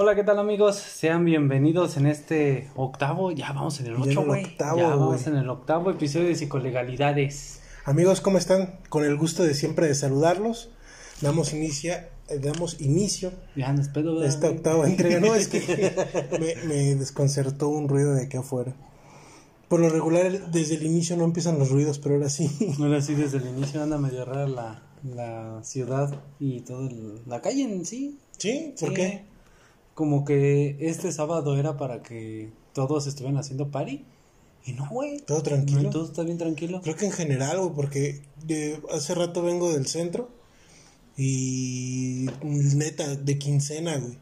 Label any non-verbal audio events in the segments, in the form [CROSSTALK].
Hola, ¿qué tal amigos? Sean bienvenidos en este octavo, ya vamos en el ocho, güey. Ya vamos en el octavo episodio de Psicolegalidades. Amigos, ¿cómo están? Con el gusto de siempre de saludarlos. Damos, inicia, eh, damos inicio Ya a ¿verdad, esta octava entrega. No, es que [LAUGHS] me, me desconcertó un ruido de aquí afuera. Por lo regular, desde el inicio no empiezan los ruidos, pero ahora sí. [LAUGHS] Ahora sí, desde el inicio anda medio rara la, la ciudad y toda la calle en sí. ¿Sí? ¿Por Sí. qué? Como que este sábado era para que todos estuvieran haciendo party. Y no, güey. ¿Todo tranquilo? No, todo está bien tranquilo. Creo que en general, güey, porque de- hace rato vengo del centro y neta, de quincena, güey.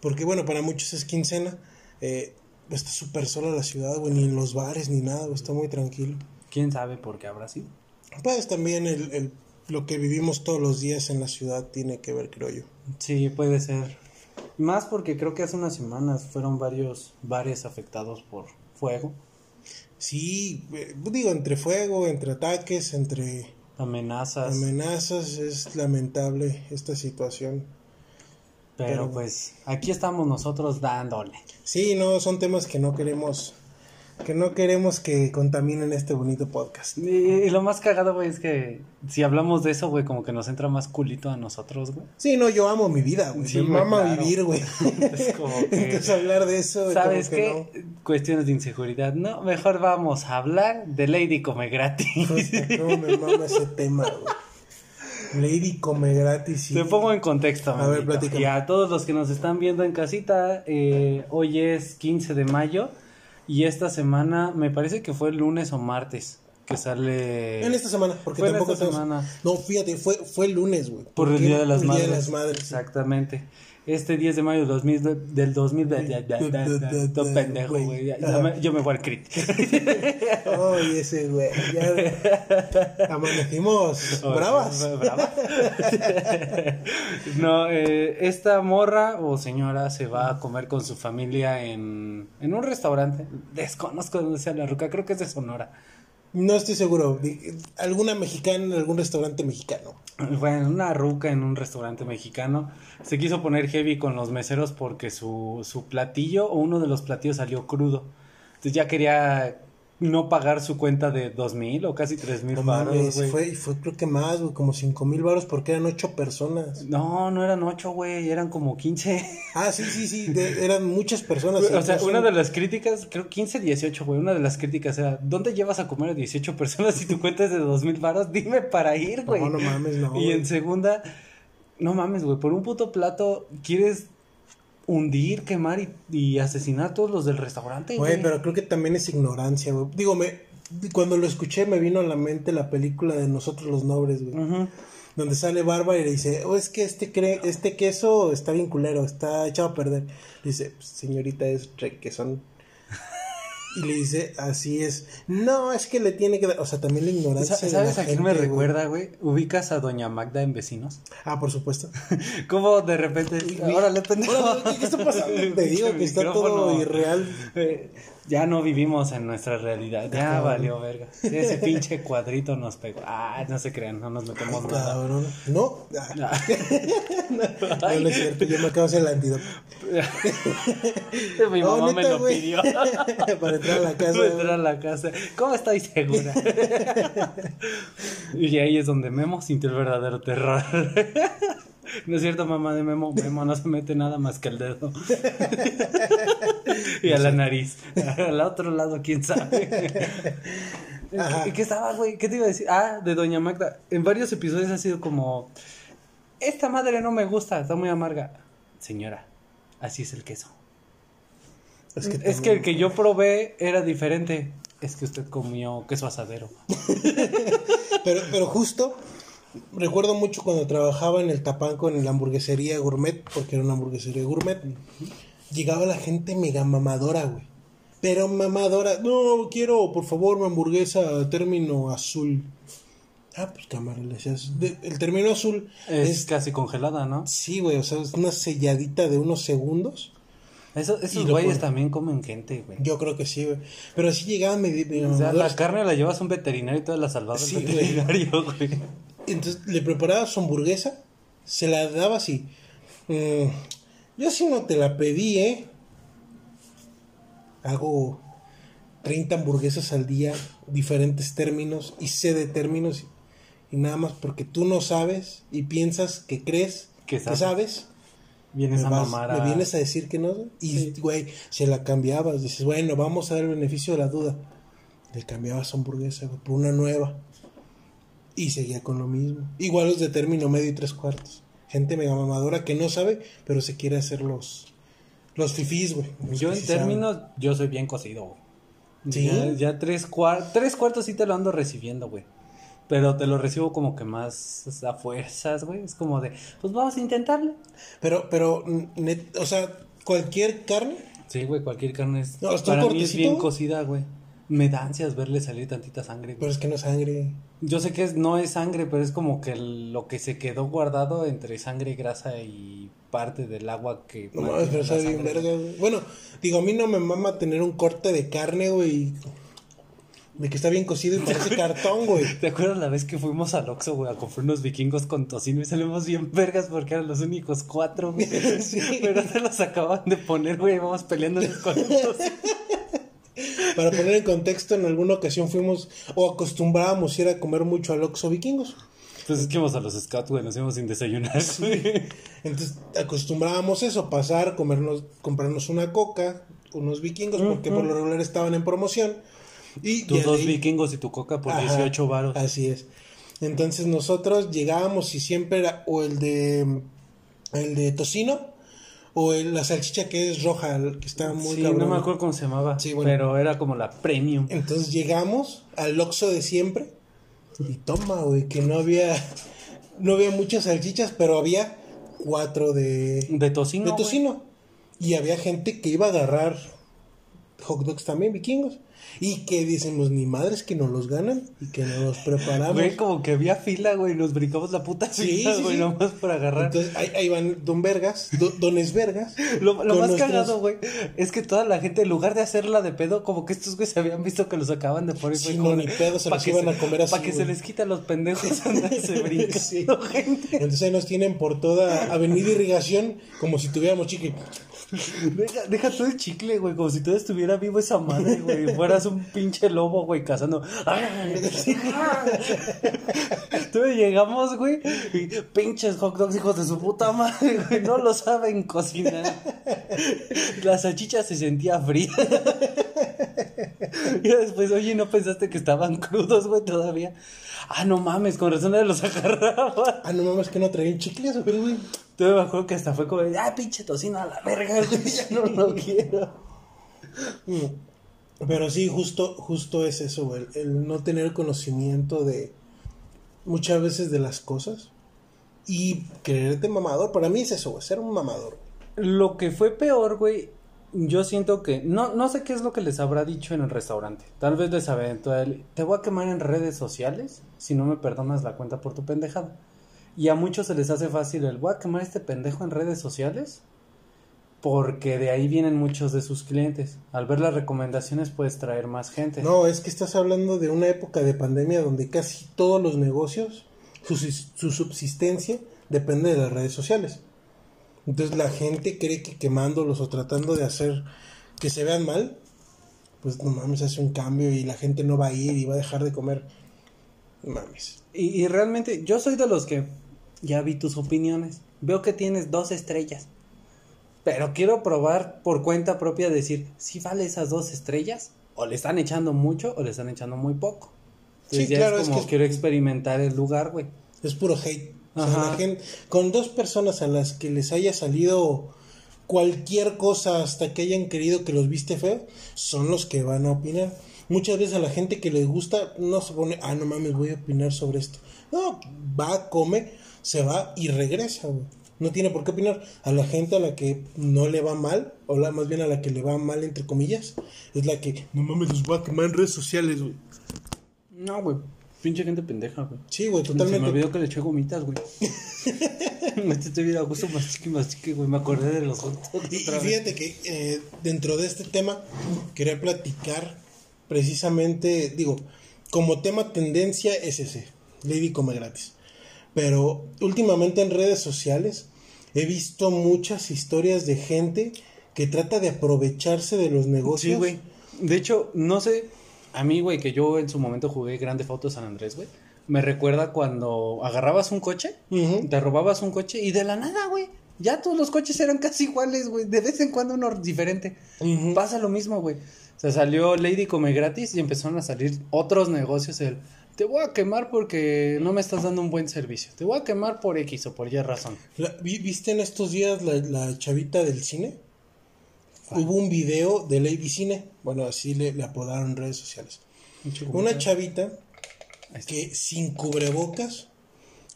Porque bueno, para muchos es quincena. Eh, está súper sola la ciudad, güey, ni en los bares ni nada, güey, está muy tranquilo. ¿Quién sabe por qué habrá sido? Pues también el, el- lo que vivimos todos los días en la ciudad tiene que ver, creo yo. Sí, puede ser. Más porque creo que hace unas semanas fueron varios bares afectados por fuego, Sí, eh, digo, entre fuego, entre ataques, entre amenazas, amenazas, es lamentable esta situación. pero pero- pues aquí estamos nosotros dándole. Sí, no, son temas que no queremos, que no queremos que contaminen este bonito podcast. Y, y lo más cagado, güey, es que si hablamos de eso, güey, como que nos entra más culito a nosotros, güey. Sí, no, yo amo mi vida, güey. Sí, me güey, mama claro. vivir, güey. [LAUGHS] Es como [LAUGHS] que- Entonces hablar de eso, ¿Sabes que qué? Cuestiones de inseguridad. No, mejor vamos a hablar de Lady Come Gratis. [LAUGHS] no. Me mama ese tema, güey. Lady come gratis. sí. Te pongo en contexto, A ver. Y a todos los que nos están viendo en casita, eh, hoy es 15 de mayo y esta semana, me parece que fue el lunes o martes que sale... En esta semana, porque Fue tampoco esta tenemos- semana. No, fíjate, fue, fue el lunes, güey. Por el Día de las Madres. Día de las Madres. sí. Este 10 de mayo del 2000, del 2000, ya, ya, ya, ya, ya, todo pendejo, güey. Yo me voy al crit. [LAUGHS] Ay, ese güey. Ya [LAUGHS] amanecimos bravas. Bravas. [LAUGHS] no, eh, esta morra o señora se va a comer con su familia en, en un restaurante. Desconozco dónde sea la ruca, creo que es de Sonora. No estoy seguro. Alguna mexicana en algún restaurante mexicano. Bueno, una ruca en un restaurante mexicano se quiso poner heavy con los meseros porque su, su platillo o uno de los platillos salió crudo. Entonces ya quería no pagar su cuenta de dos mil o casi tres mil baros, güey. fue, fue creo que más, güey, como cinco mil baros porque eran ocho personas. No, no eran ocho, güey, eran como 15. Ah, sí, sí, sí, de- eran muchas personas. O sea, una de las críticas, creo 15, 18, güey, una de las críticas era, ¿dónde llevas a comer a 18 personas si tu cuenta es de dos mil baros? Dime para ir, güey. No, no mames, no. y en segunda, no mames, güey, por un puto plato quieres hundir, quemar y, y asesinar a todos los del restaurante, güey. Güey, pero creo que también es ignorancia, güey. Digo, me, cuando lo escuché me vino a la mente la película de Nosotros los Nobres, güey. Donde sale Bárbara y le dice, oh, es que este, cre este queso está bien culero, está echado a perder. Le dice, señorita, es requesón. Y le dice, así es. No, es que le tiene que dar. O sea, también la ignorancia. Sa- de ¿Sabes la a quién me güey. recuerda, güey? Ubicas a Doña Magda en Vecinos. Ah, por supuesto. [LAUGHS] ¿Cómo de repente? Órale, pendejo. ¿Qué está pasando? Te digo que está todo irreal. Ya no vivimos en nuestra realidad. Ya Cabrón. valió verga. Ese pinche cuadrito nos pegó. Ah, no se crean, no nos metemos nada. Cabrón. No, ah, [LAUGHS] no, no es cierto. Yo me acabo de hacer el antídoto. Mi Oh, mamá me lo pidió. [LAUGHS] Para entrar a la casa. Para entrar a la casa. ¿Cómo estoy segura? [LAUGHS] y ahí es donde Memo sintió el verdadero terror. No es cierto, mamá de Memo. Memo no se mete nada más que el dedo. [LAUGHS] y a la nariz. Al otro lado, quién sabe. Ajá. ¿Qué, qué estaba, güey? ¿Qué te iba a decir? Ah, de Doña Magda. En varios episodios ha sido como: Esta madre no me gusta, está muy amarga. Señora, así es el queso. Es Es que, el que yo probé era diferente. Es que usted comió queso asadero. [LAUGHS] Pero, pero justo, recuerdo mucho cuando trabajaba en el Tapanco, en la hamburguesería gourmet, porque era una hamburguesería gourmet, llegaba la gente mega mamadora, güey. Pero mamadora, no, quiero, por favor, mi hamburguesa término azul. Ah, pues cámara, le decías. El término azul Es, es, casi congelada, ¿no? sí, güey, o sea, es una selladita de unos segundos. Eso, esos güeyes también comen gente, güey. Yo creo que sí, güey. Pero así llegaban medio, O sea, la carne la llevas a un veterinario y toda la Sí, al güey. veterinario, güey. [LAUGHS] Entonces le preparaba su hamburguesa, se la daba así. mm, Yo sí no te la pedí, ¿eh? Hago 30 hamburguesas al día, diferentes términos, y sé de términos, y, nada más porque tú no sabes y piensas que crees que sabes. vienes a mamar Me vienes a decir que no, y güey, se la cambiabas, dices, bueno, vamos a dar el beneficio de la duda. Le cambiabas hamburguesa, por una nueva. Y seguía con lo mismo. Igual los de término medio y tres cuartos. Gente mega mamadora que no sabe, pero se quiere hacer los, los fifís, güey. Yo en términos, yo soy bien cocido, güey. ¿Sí? Ya, tres, cuartos tres cuartos sí te lo ando recibiendo, güey. Pero te lo recibo como que más a fuerzas, güey. Es como de, pues vamos a intentarlo. Pero, pero, o sea, cualquier carne. Sí, güey, cualquier carne es. para mí es bien cocida, güey me da ansias verle salir tantita sangre. Pero es que no es sangre. Yo sé que es, no es sangre, pero es como que lo que se quedó guardado entre sangre, grasa y parte del agua que... No pero bien verga, Bueno, digo, a mí no me mama tener un corte de carne, güey. De que está bien cocido y parece [LAUGHS] cartón, güey. ¿Te acuerdas la vez que fuimos al Oxxo, güey, a comprar unos vikingos con tocino y salimos bien vergas porque eran los únicos cuatro, güey? [LAUGHS] sí. Pero se los acaban de poner, güey, y vamos peleando con el [LAUGHS] tocino. Para poner en contexto, en alguna ocasión fuimos o acostumbrábamos ir a comer mucho al Oxxo Vikingos. Pues es que íbamos a los Scouts, güey, nos íbamos sin desayunar. Entonces acostumbrábamos eso, pasar, comernos, comprarnos una coca, unos vikingos, porque por lo regular estaban en promoción. Y Tus dos vikingos y tu coca por 18 varos. Así es. Entonces nosotros llegábamos y siempre era o el de el de tocino o la salchicha que es roja, que está muy Sí, no me acuerdo cómo se llamaba. Sí, Pero era como la premium. Entonces llegamos al Oxxo de siempre. Y toma, güey, que no había. No había muchas salchichas, pero había cuatro de. De tocino. De tocino. Y había gente que iba a agarrar hot dogs también, vikingos. Y que decimos, ni madres que nos los ganan y que nos los preparamos. Güey, como que había fila, güey, nos brincamos la puta fila, güey, nomás por agarrar. Entonces ahí, van Don Vergas, Dones Vergas. [LAUGHS] lo, más cagado, güey, es que toda la gente, en lugar de hacerla de pedo, como que estos güeyes se habían visto que los acaban de poner. Sí, no, ni pedo, se los iban a comer así. Para que se les quita los pendejos [LAUGHS] [LAUGHS] andarse brincando, gente. Entonces ahí nos tienen por toda Avenida Irrigación como si tuviéramos chiqui. Deja, deja todo el chicle, güey, como si todo estuviera vivo esa madre, güey. Fueras un pinche lobo, güey, cazando. [LAUGHS] Entonces llegamos, güey, y pinches hot dogs, hijos de su puta madre, güey, no lo saben cocinar. La salchicha se sentía fría. [LAUGHS] Y después, oye, ¿no pensaste que estaban crudos, güey, todavía? Ah, no mames, con razón de los [LAUGHS] agarraba. Ah, no mames, que no traían chicles, güey. Yo me acuerdo que hasta fue como, ah, pinche tocino a la verga, güey, [LAUGHS] ya no lo quiero. Mm. Pero sí, justo, justo es eso, güey, el no tener conocimiento de muchas veces de las cosas y creerte mamador. Para mí es eso, güey, ser un mamador. Lo que fue peor, güey, yo siento que no, no sé qué es lo que les habrá dicho en el restaurante. Tal vez les aventó él, te voy a quemar en redes sociales si no me perdonas la cuenta por tu pendejada. Y a muchos se les hace fácil el voy a quemar este pendejo en redes sociales porque de ahí vienen muchos de sus clientes. Al ver las recomendaciones puedes traer más gente. No, es que estás hablando de una época de pandemia donde casi todos los negocios, su, su subsistencia depende de las redes sociales. Entonces la gente cree que quemándolos o tratando de hacer que se vean mal, pues no mames, hace un cambio y la gente no va a ir y va a dejar de comer. Mames. y realmente yo soy de los que ya vi tus opiniones. Veo que tienes dos estrellas. Pero quiero probar por cuenta propia decir si vale esas dos estrellas o le están echando mucho o le están echando muy poco. sí, claro, es como quiero experimentar el lugar, güey. Es puro hate. Con dos personas a las que les haya salido cualquier cosa hasta que hayan querido que los viste feo, son los que van a opinar. Muchas veces a la gente que les gusta no se pone, ah, no mames, voy a opinar sobre esto. No, va, come, se va y regresa, No tiene por qué opinar. A la gente a la que no le va mal, o la, más bien a la que le va mal, entre comillas, es la que, no mames, los voy a quemar en redes sociales, güey. No, güey. Pinche gente pendeja, güey. Sí, güey, totalmente. Se me olvidó que le eché gomitas, güey. [LAUGHS] me estoy bien a gusto más chique, güey. Me acordé de los otros. Y, fíjate que eh, dentro de este tema quería platicar precisamente, digo, como tema tendencia es ese. Lady come gratis. Pero últimamente en redes sociales he visto muchas historias de gente que trata de aprovecharse de los negocios. Sí, güey. De hecho, no sé, a mí, güey, que yo en su momento jugué Grande Foto San Andrés, güey. Me recuerda cuando agarrabas un coche, te robabas un coche y de la nada, güey. Ya todos los coches eran casi iguales, güey. De vez en cuando uno diferente. Pasa lo mismo, güey. O sea, salió Lady Come Gratis y empezaron a salir otros negocios. El, te voy a quemar porque no me estás dando un buen servicio. Te voy a quemar por X o por Y razón. La- ¿vi- ¿Viste en estos días la, la chavita del cine? Hubo un video de Lady Cine, bueno, así le, le apodaron en redes sociales. Una chavita que sin cubrebocas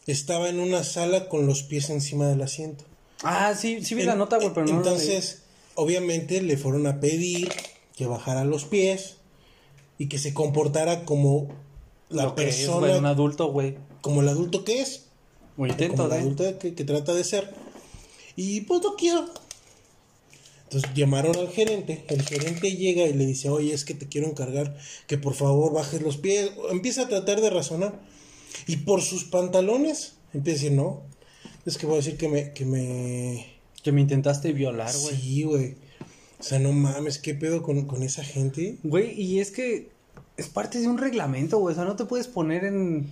estaba en una sala con los pies encima del asiento. Ah, sí, sí vi la nota, güey, pero no. Entonces, obviamente le fueron a pedir que bajara los pies y que se comportara como la Lo que es, persona, güey, un adulto, güey. como el adulto que es. O intento como el de. adulto que, que trata de ser. Y pues no quiero. Entonces llamaron al gerente. El gerente llega y le dice, oye, es que te quiero encargar que por favor bajes los pies. Empieza a tratar de razonar. Y por sus pantalones empieza a decir, no. Es que voy a decir que me... Que me... Que me intentaste violar, güey. Sí, güey. O sea, no mames, ¿qué pedo con, con esa gente? Güey, y es que es parte de un reglamento, güey. O sea, no te puedes poner en.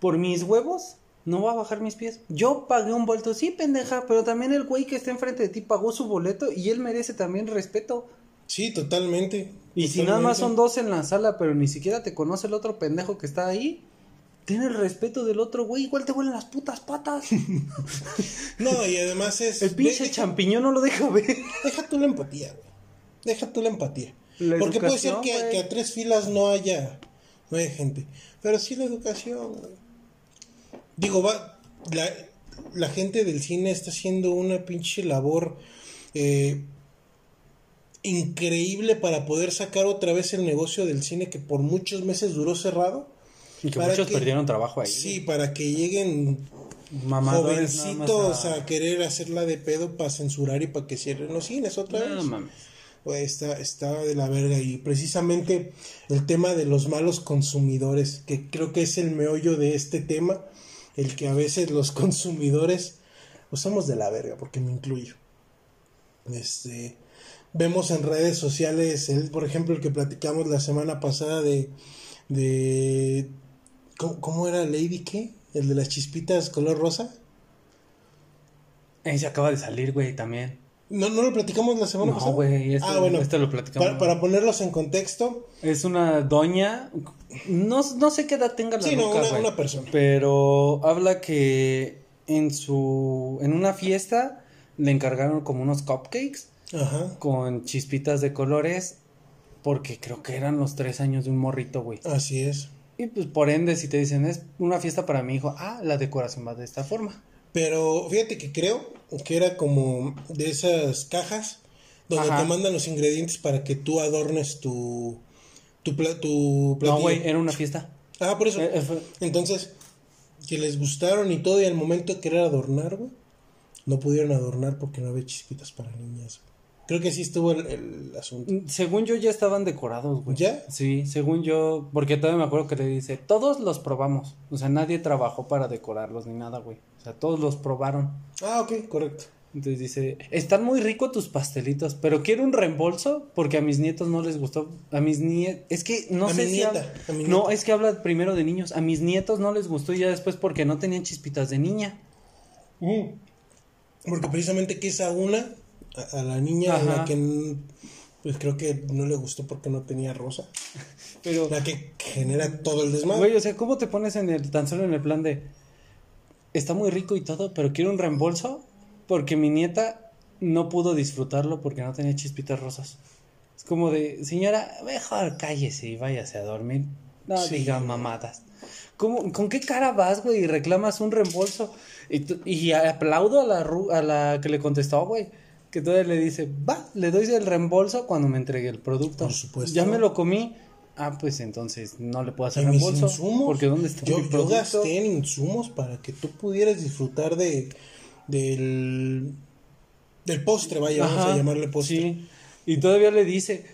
Por mis huevos, no va a bajar mis pies. Yo pagué un vuelto, sí, pendeja, pero también el güey que está enfrente de ti pagó su boleto y él merece también respeto. Sí, totalmente. Y si nada más son dos en la sala, pero ni siquiera te conoce el otro pendejo que está ahí, tiene el respeto del otro güey, igual te huelen las putas patas. [LAUGHS] No, y además es... El pinche de- champiñón no lo deja ver. Deja tú la empatía, güey. Deja tú la empatía. La Porque puede ser que, que a tres filas no haya, no haya gente. Pero sí la educación, güey. Digo, va, la, la gente del cine está haciendo una pinche labor eh, increíble para poder sacar otra vez el negocio del cine que por muchos meses duró cerrado. Y que muchos que- perdieron trabajo ahí. Sí, para que lleguen Mamadores jovencitos a- a... querer hacerla de pedo para censurar y para que cierren los cines otra No vez. mames. Güey, está, está de la verga y precisamente el tema de los malos consumidores, que creo que es el meollo de este tema, el que a veces los [LAUGHS] consumidores pues somos de la verga, porque me incluyo. Este, vemos en redes sociales, el, por ejemplo, el que platicamos la semana pasada de, de ¿cómo, cómo era Lady qué? El de las chispitas color rosa. Ese acaba de salir, güey, también. No, no lo platicamos la semana No, pasada. güey, este- ah, bueno, este lo platicamos. Para, para ponerlos en contexto, Es una doña. No, no sé qué edad tenga la Sí, no, una- una persona. Pero habla que en su. En una fiesta le encargaron como unos cupcakes Ajá. con chispitas de colores. Porque creo que eran los tres años de un morrito, güey. Así es. Y pues por ende, si te dicen es una fiesta para mi hijo, ah, la decoración va de esta forma. Pero fíjate que creo que era como de esas cajas donde Ajá. te mandan los ingredientes para que tú adornes tu tu, pla- tu platillo. No, güey, era una fiesta. Ah, por eso. Eh, eh, fue- Entonces, que les gustaron y todo y al momento de querer adornar, güey, no pudieron adornar porque no había chispitas para niñas. Creo que así estuvo el, el asunto. Según yo ya estaban decorados, güey. ¿Ya? Sí, según yo, porque todavía me acuerdo que le dice, todos los probamos. O sea, nadie trabajó para decorarlos ni nada, güey. O sea, todos los probaron. Ah, ok, correcto. Entonces dice, están muy ricos tus pastelitos, pero quiero un reembolso porque a mis nietos no les gustó. A mis nietos, es que no A sé mi si nieta, habla- a mi No, nieta. es que habla primero de niños. A mis nietos no les gustó y ya después porque no tenían chispitas de niña. Mm. Porque precisamente que esa una, a, a la niña a la que pues creo que no le gustó porque no tenía rosa, [LAUGHS] Pero, la que genera todo el desmadre. güey, o sea, ¿cómo te pones en el, tan solo en el plan de, está muy rico y todo, pero quiero un reembolso porque mi nieta no pudo disfrutarlo porque no tenía chispitas rosas? Es como de, señora, mejor cállese y váyase a dormir. No Sí. diga mamadas. ¿Cómo, ¿Con qué cara vas, güey, y reclamas un reembolso? Y, y aplaudo a la, ru- a la que le contestó, güey. Que todavía le dice, va, le doy el reembolso cuando me entregue el producto. Por supuesto. Ya me lo comí. Ah, pues entonces no le puedo hacer reembolso. insumos, Porque ¿dónde está yo, mi yo producto? gasté en insumos para que tú pudieras disfrutar de del del postre, vaya, vamos a llamarle postre. Sí. Y todavía le dice,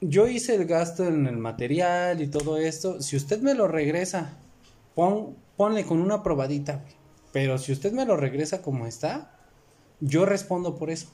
yo hice el gasto en el material y todo esto. Si usted me lo regresa, pon, ponle con una probadita. Pero si usted me lo regresa como está, Yo respondo por eso.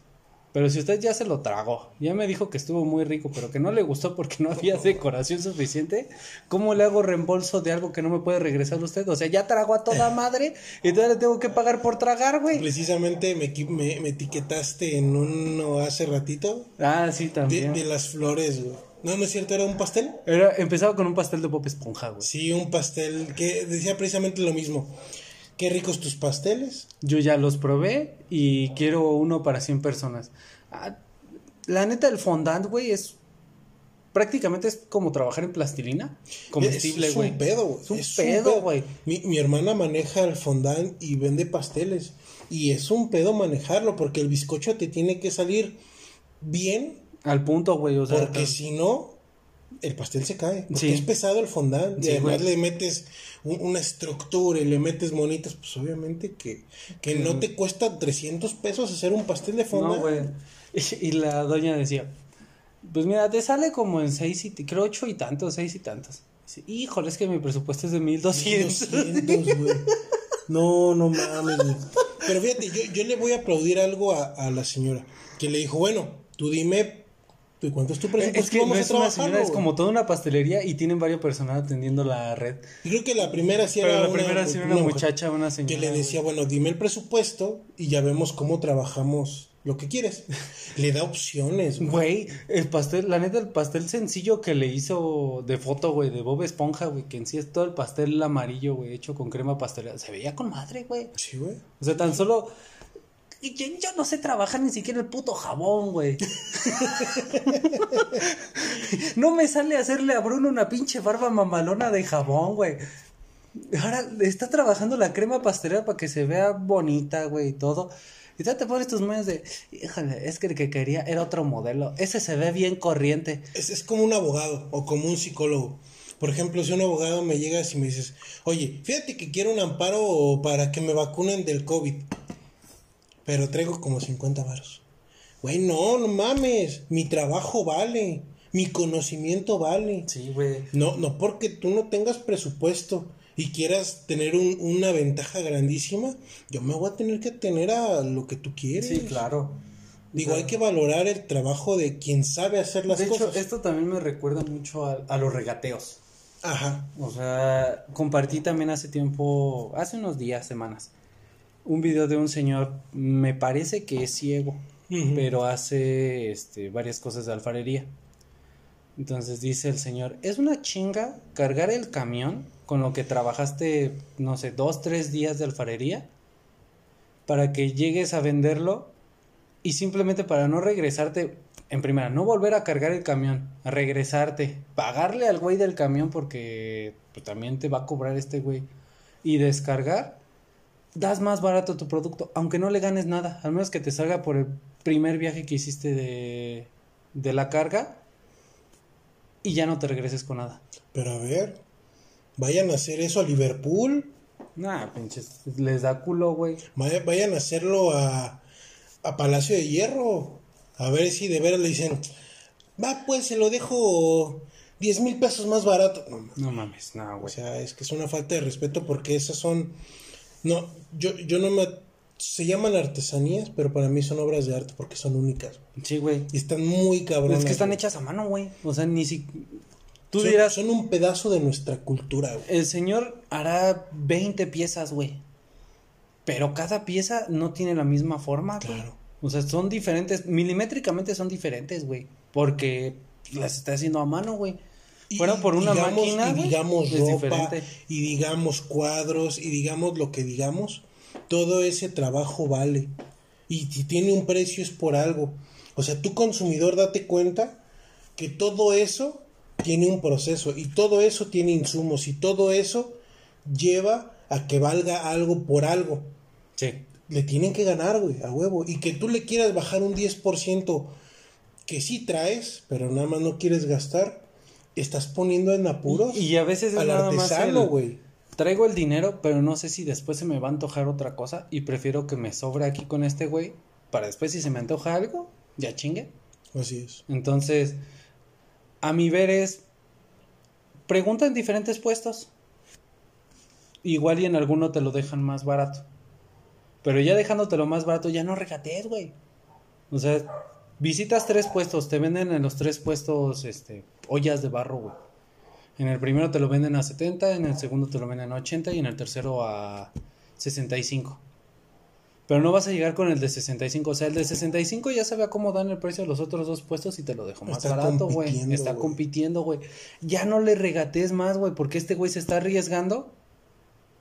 Pero si usted ya se lo tragó, ya me dijo que estuvo muy rico, pero que no le gustó porque no había [LAUGHS] decoración suficiente, ¿cómo le hago reembolso de algo que no me puede regresar usted? O sea, ya trago a toda madre y todavía le tengo que pagar por tragar, güey. Precisamente me, me, me etiquetaste en uno hace ratito Ah, sí, también. de las flores, güey. No, no es cierto, era un pastel. Era, empezaba con un pastel de Bob Esponja, güey. Sí, un pastel que decía precisamente lo mismo. Qué ricos tus pasteles. Yo ya los probé y quiero uno para 100 personas. Ah, la neta, el fondant, güey, es prácticamente es como trabajar en plastilina comestible, es, güey. Es un pedo, güey. Es un pedo, güey. Mi, mi hermana maneja el fondant y vende pasteles. Y es un pedo manejarlo porque el bizcocho te tiene que salir bien. Al punto, güey, o sea, Porque si no, el pastel se cae. Porque Sí. es pesado el fondant. Sí, y además le metes un- una estructura y le metes monitas. Pues obviamente que, que no te cuesta 300 pesos hacer un pastel de fondant. no, güey. [LAUGHS] Y, la doña decía, pues mira, te sale como en seis y, creo ocho y tantos, seis y tantos. Dice, Híjole, es que mi presupuesto es de 1200. 200, güey. No, no mames, güey. Pero fíjate, yo, yo le voy a aplaudir algo a, a la señora. Que le dijo, bueno, tú dime, ¿tú ¿cuánto es tu presupuesto? Es que Vamos no a es una señora, es güey". como toda una pastelería y tienen varias personas atendiendo la red. Y creo que la primera sí Pero era la una, primera sí era una muchacha, una señora. Que le decía, bueno, dime el presupuesto y ya vemos cómo trabajamos lo que quieres. [LAUGHS] Le da opciones, güey. Güey, el pastel, la neta, el pastel sencillo que le hizo de foto, güey, de Bob Esponja, güey, que en sí es todo el pastel amarillo, güey, hecho con crema pastelera. Se veía con madre, güey. Sí, güey. O sea, tan solo. Y Yo, no sé trabajar ni siquiera el puto jabón, güey. [LAUGHS] no me sale hacerle a Bruno una pinche barba mamalona de jabón, güey. Ahora está trabajando la crema pastelera para que se vea bonita, güey, y todo. Y te pones tus medios de, híjole, es que el que quería era otro modelo. Ese se ve bien corriente. Es, es como un abogado o como un psicólogo. Por ejemplo, si un abogado me llegas y me dices, oye, fíjate que quiero un amparo para que me vacunen del COVID, pero traigo como 50 varos. Güey, no, no mames, mi trabajo vale, mi conocimiento vale. Sí, güey. No, no porque tú no tengas presupuesto y quieras tener un- una ventaja grandísima, yo me voy a tener que tener a lo que tú quieres. Sí, claro. Digo, hay que valorar el trabajo de quien sabe hacer las de hecho, cosas. esto también me recuerda mucho a, a los regateos. Ajá. O sea, compartí también hace tiempo, hace unos días, semanas, un video de un señor, me parece que es ciego, pero hace este, varias cosas de alfarería. Entonces dice el señor, es una chinga cargar el camión con lo que trabajaste, no sé, dos, tres días de alfarería para que llegues a venderlo y simplemente para no regresarte, en primera, no volver a cargar el camión, a regresarte, pagarle al güey del camión porque pues, también te va a cobrar este güey y descargar, das más barato tu producto, aunque no le ganes nada, al menos que te salga por el primer viaje que hiciste de, de la carga y ya no te regreses con nada. Pero a ver, vayan a hacer eso a Liverpool, Nah, pinches, les da culo, güey. vaya- vayan a hacerlo a, a Palacio de Hierro. A ver si de veras le dicen, va pues se lo dejo 10 mil pesos más barato. No, No mames, no, o güey. sea, es que es una falta de respeto porque esas son... No, yo, yo no me... Se llaman artesanías, pero para mí son obras de arte porque son únicas. Sí, güey. Y están muy cabronas. Es que están güey. hechas a mano, güey. O sea, ni si... Tú son, dirás, son un pedazo de nuestra cultura, güey. el señor hará 20 piezas, güey. Pero cada pieza no tiene la misma forma, güey. Claro. O sea, son diferentes, milimétricamente son diferentes, güey. Porque las está haciendo a mano, güey. Y- Fuera por una digamos- máquina, y digamos ropa, y digamos cuadros, y digamos lo que digamos, todo ese trabajo vale. Y si tiene un precio es por algo. O sea, tú consumidor date cuenta que todo eso tiene un proceso y todo eso tiene insumos y todo eso lleva a que valga algo por algo. Sí. Le tienen que ganar, güey, a huevo. Y que tú le quieras bajar un 10% que sí traes, pero nada más no quieres gastar, estás poniendo en apuros Y a veces es al nada artesano, güey. Traigo el dinero, pero no sé si después se me va a antojar otra cosa y prefiero que me sobre aquí con este güey para después si se me antoja algo, ya chingue. Así es. Entonces, a mi ver es, pregunta en diferentes puestos. Igual y en alguno te lo dejan más barato. Pero ya dejándotelo más barato, ya no regatees, güey. O sea, visitas tres puestos, te venden en los tres puestos, este, ollas de barro, güey. En el primero te lo venden a 70, en el segundo te lo venden a 80 y en el tercero a 65. Pero no vas a llegar con el de 65. O sea, el de 65 ya sabe a cómo dan el precio de los otros dos puestos y te lo dejo más Está barato, güey. Está compitiendo, güey. Ya no le regatees más, güey, porque este güey se está arriesgando.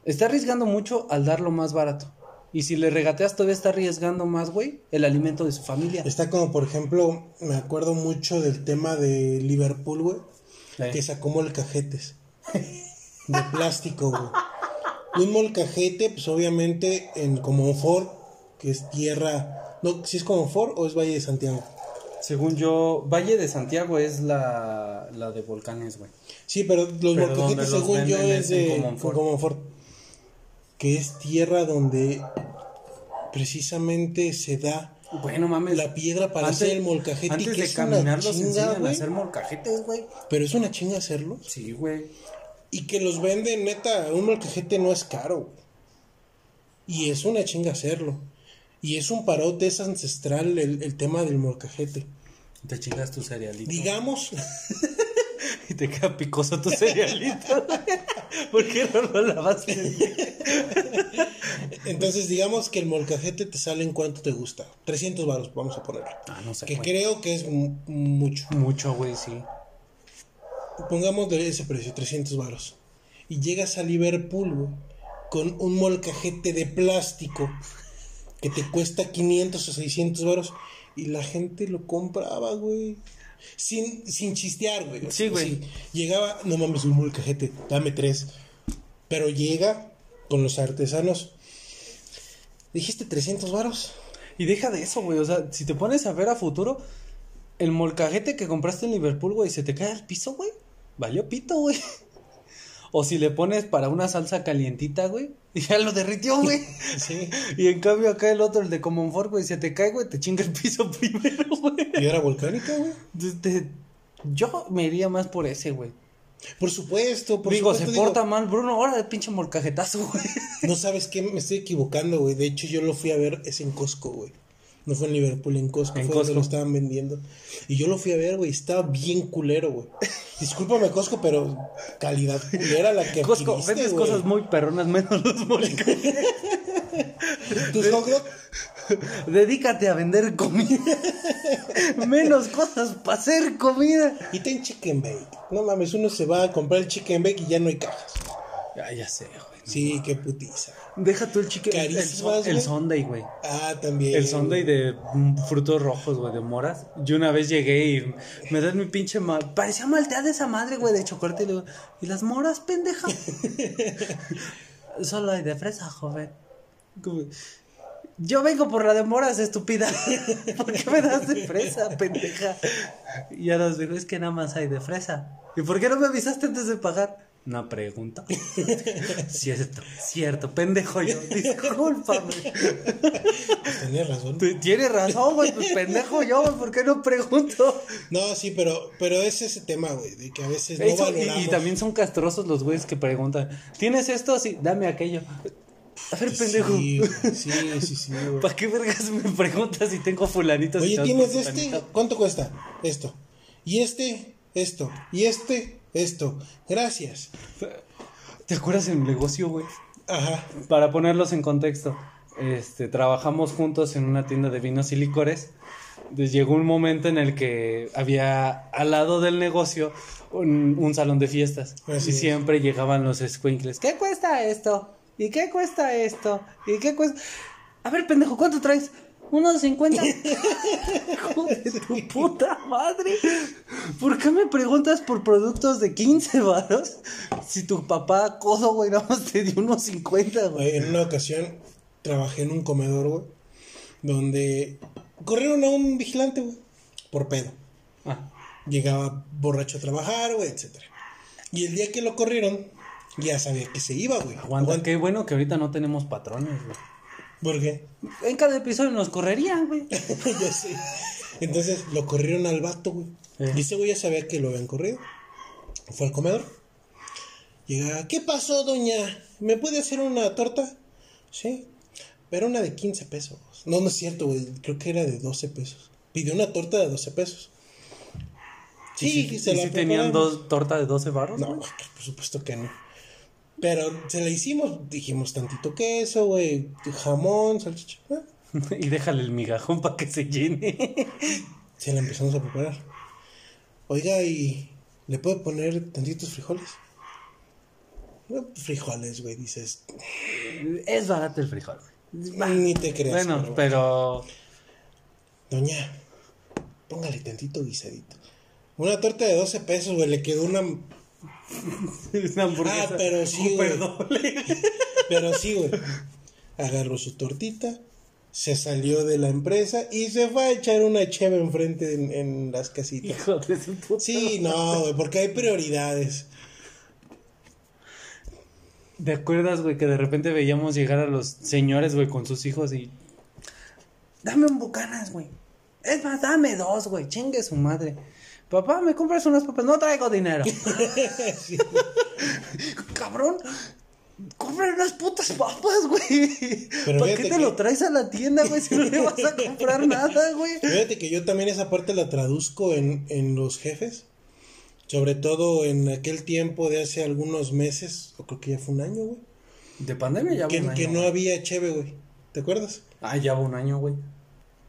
Está arriesgando mucho al darlo más barato. Y si le regateas, todavía está arriesgando más, güey, el alimento de su familia. Está como, por ejemplo, me acuerdo mucho del tema de Liverpool, güey. Que sacó molcajetes. [LAUGHS] de plástico, güey. Un molcajete, pues obviamente en Comonfort, que es tierra. No, si es Comonfort o es Valle de Santiago. Según yo, Valle de Santiago es la, la de volcanes, güey. Sí, pero los Pero molcajetes, según yo, es de Comonfort. Que es tierra donde precisamente se da Bueno, mames. la piedra para antes, hacer el molcajete. Antes que de es una chinga, enseñan a hacer molcajetes, güey. Pero es una chinga hacerlo. Sí, güey. Y que los venden, neta, un molcajete no es caro. güey. Y es una chinga hacerlo. Y es un parote, es ancestral el, el tema del molcajete. Te chingas tu cerealito. Digamos, [LAUGHS] Y te queda picoso tu cerealito. [LAUGHS] ¿Por qué no lo lavaste? [LAUGHS] entonces digamos que el molcajete te sale en cuánto te gusta. 300 varos, vamos a ponerlo. Ah, no sé. Que güey. creo que es mu- mucho. Mucho, güey, sí. Pongamos de ese precio, 300 varos. Y llegas a Liverpool, güey, con un molcajete de plástico que te cuesta 500 o 600 varos. Y la gente lo compraba, güey. Sin, sin chistear, güey. Sí, güey. Llegaba, no mames, un molcajete, dame tres. Pero llega con los artesanos. Dijiste 300 varos. Y deja de eso, güey. O sea, si te pones a ver a futuro, el molcajete que compraste en Liverpool, güey, se te cae al piso, güey. Valió pito, güey. O si le pones para una salsa calientita, güey, y ya lo derritió, güey. [LAUGHS] Sí. Y en cambio acá el otro, el de Comonfort, güey, se te cae, güey, te chinga el piso [LAUGHS] primero, güey. Y era volcánica, güey. Yo me iría más por ese, güey. Por supuesto, por Digo, supuesto. se porta mal Bruno, ahora de pinche molcajetazo, güey. No sabes qué, me estoy equivocando, güey. De hecho, yo lo fui a ver, es en Costco, güey. No fue en Liverpool, en Costco, En fue donde lo estaban vendiendo. Y yo lo fui a ver, güey, estaba bien culero, güey. Discúlpame, Costco, pero calidad culera la que Costco, vendes güey. cosas muy perronas, menos los molcajetes. [LAUGHS] Tus hot Dedícate a vender comida. Menos cosas para hacer comida. y ten chicken bake. No mames, uno se va a comprar el chicken bake y ya no hay cajas. Ya, ya sé, güey. Sí, qué putiza. Deja tú el chicken. El, Carísimas, el. Sunday, güey. Ah, también. El Sunday de frutos rojos, güey, de moras. Yo una vez llegué y me das mi pinche ma- Parecía malteada esa madre, güey, de chocolate. Y, le digo, ¿y las moras, pendeja? [LAUGHS] Solo hay de fresa, joven. Yo vengo por la de moras, estúpida. [LAUGHS] ¿Por qué me das de fresa, pendeja? Y ya nos dijo, es que nada más hay de fresa. ¿Y por qué no me avisaste antes de pagar? Una pregunta. [LAUGHS] cierto, cierto, pendejo yo. Discúlpame. Tenías razón. T- Tienes razón, güey, pues pendejo yo, güey, ¿por qué no pregunto? No, sí, pero, pero es ese tema, güey, de que a veces no Eso, valoramos. y, también son castrosos los güeyes que preguntan, ¿tienes esto? Sí, dame aquello. A ver, pendejo. Sí, güey, sí, sí, sí, güey. ¿Para qué vergas me preguntas si tengo fulanitos? y Oye, todos ¿tienes este? fulanito? ¿Cuánto cuesta? Esto. Y este, esto. Y este, esto. Gracias. ¿Te acuerdas en el negocio, güey? Ajá. Para ponerlos en contexto, este, trabajamos juntos en una tienda de vinos y licores. Entonces llegó un momento en el que había al lado del negocio un, un salón de fiestas. Así y es. siempre llegaban los squinkles. ¿Qué cuesta esto? ¿Y qué cuesta esto? ¿Y qué cuesta? A ver, pendejo, ¿cuánto traes? ¿Unos 50? Hijo de [LAUGHS] tu puta madre. ¿Por qué me preguntas por productos de 15 varos? Si tu papá codo, güey, nada más te dio unos 50, güey. En una ocasión trabajé en un comedor, güey. Donde corrieron a un vigilante, güey. Por pedo. Ah, Llegaba borracho a trabajar, güey, etcétera. Y el día que lo corrieron, ya sabía que se iba, güey. aguanta, qué bueno que ahorita no tenemos patrones, güey. ¿Por qué? En cada episodio nos correrían, güey. [LAUGHS] ya sé. Entonces lo corrieron al vato, güey. Eh. Y ese güey ya sabía que lo habían corrido. Fue al comedor. Llega, ¿qué pasó, doña? ¿Me puede hacer una torta? Sí. Era una de 15 pesos. No, no es cierto, güey. Creo que era de 12 pesos. Pidió una torta de 12 pesos. Sí, ¿Y si, tenían dos torta de 12 barros? No, por supuesto que no. Pero se la hicimos, dijimos tantito queso, güey, jamón, salchicha. [LAUGHS] y déjale el migajón para que se llene. [LAUGHS] se la empezamos a preparar. Oiga, ¿y le puedo poner tantitos frijoles? frijoles, güey, dices. Es barato el frijol, Ni te creas. Bueno, pero... Doña, póngale tantito guisadito. Una torta de 12 pesos, güey, le quedó una una hamburguesa. Ah, pero sí, güey. [LAUGHS] pero sí, güey. Agarró su tortita, se salió de la empresa y se fue a echar una cheve enfrente en, en las casitas. Hijo de su puta Sí, no, güey, porque hay prioridades. ¿Te acuerdas, güey, que de repente veíamos llegar a los señores, güey, con sus hijos y... Dame un bucanas, güey. Es más, dame dos, güey. Chingue su madre. Papá, ¿me compras unas papas? No traigo dinero. [LAUGHS] Cabrón, compra unas putas papas, güey. ¿Para qué te lo traes a la tienda, güey, si no le vas a comprar [LAUGHS] nada, güey? Fíjate que yo también esa parte la traduzco en, en los jefes. Sobre todo en aquel tiempo de hace algunos meses, o creo que ya fue un año, güey. De pandemia ya que, un año. Que no había cheve, güey. ¿Te acuerdas? Ah, ya va un año, güey.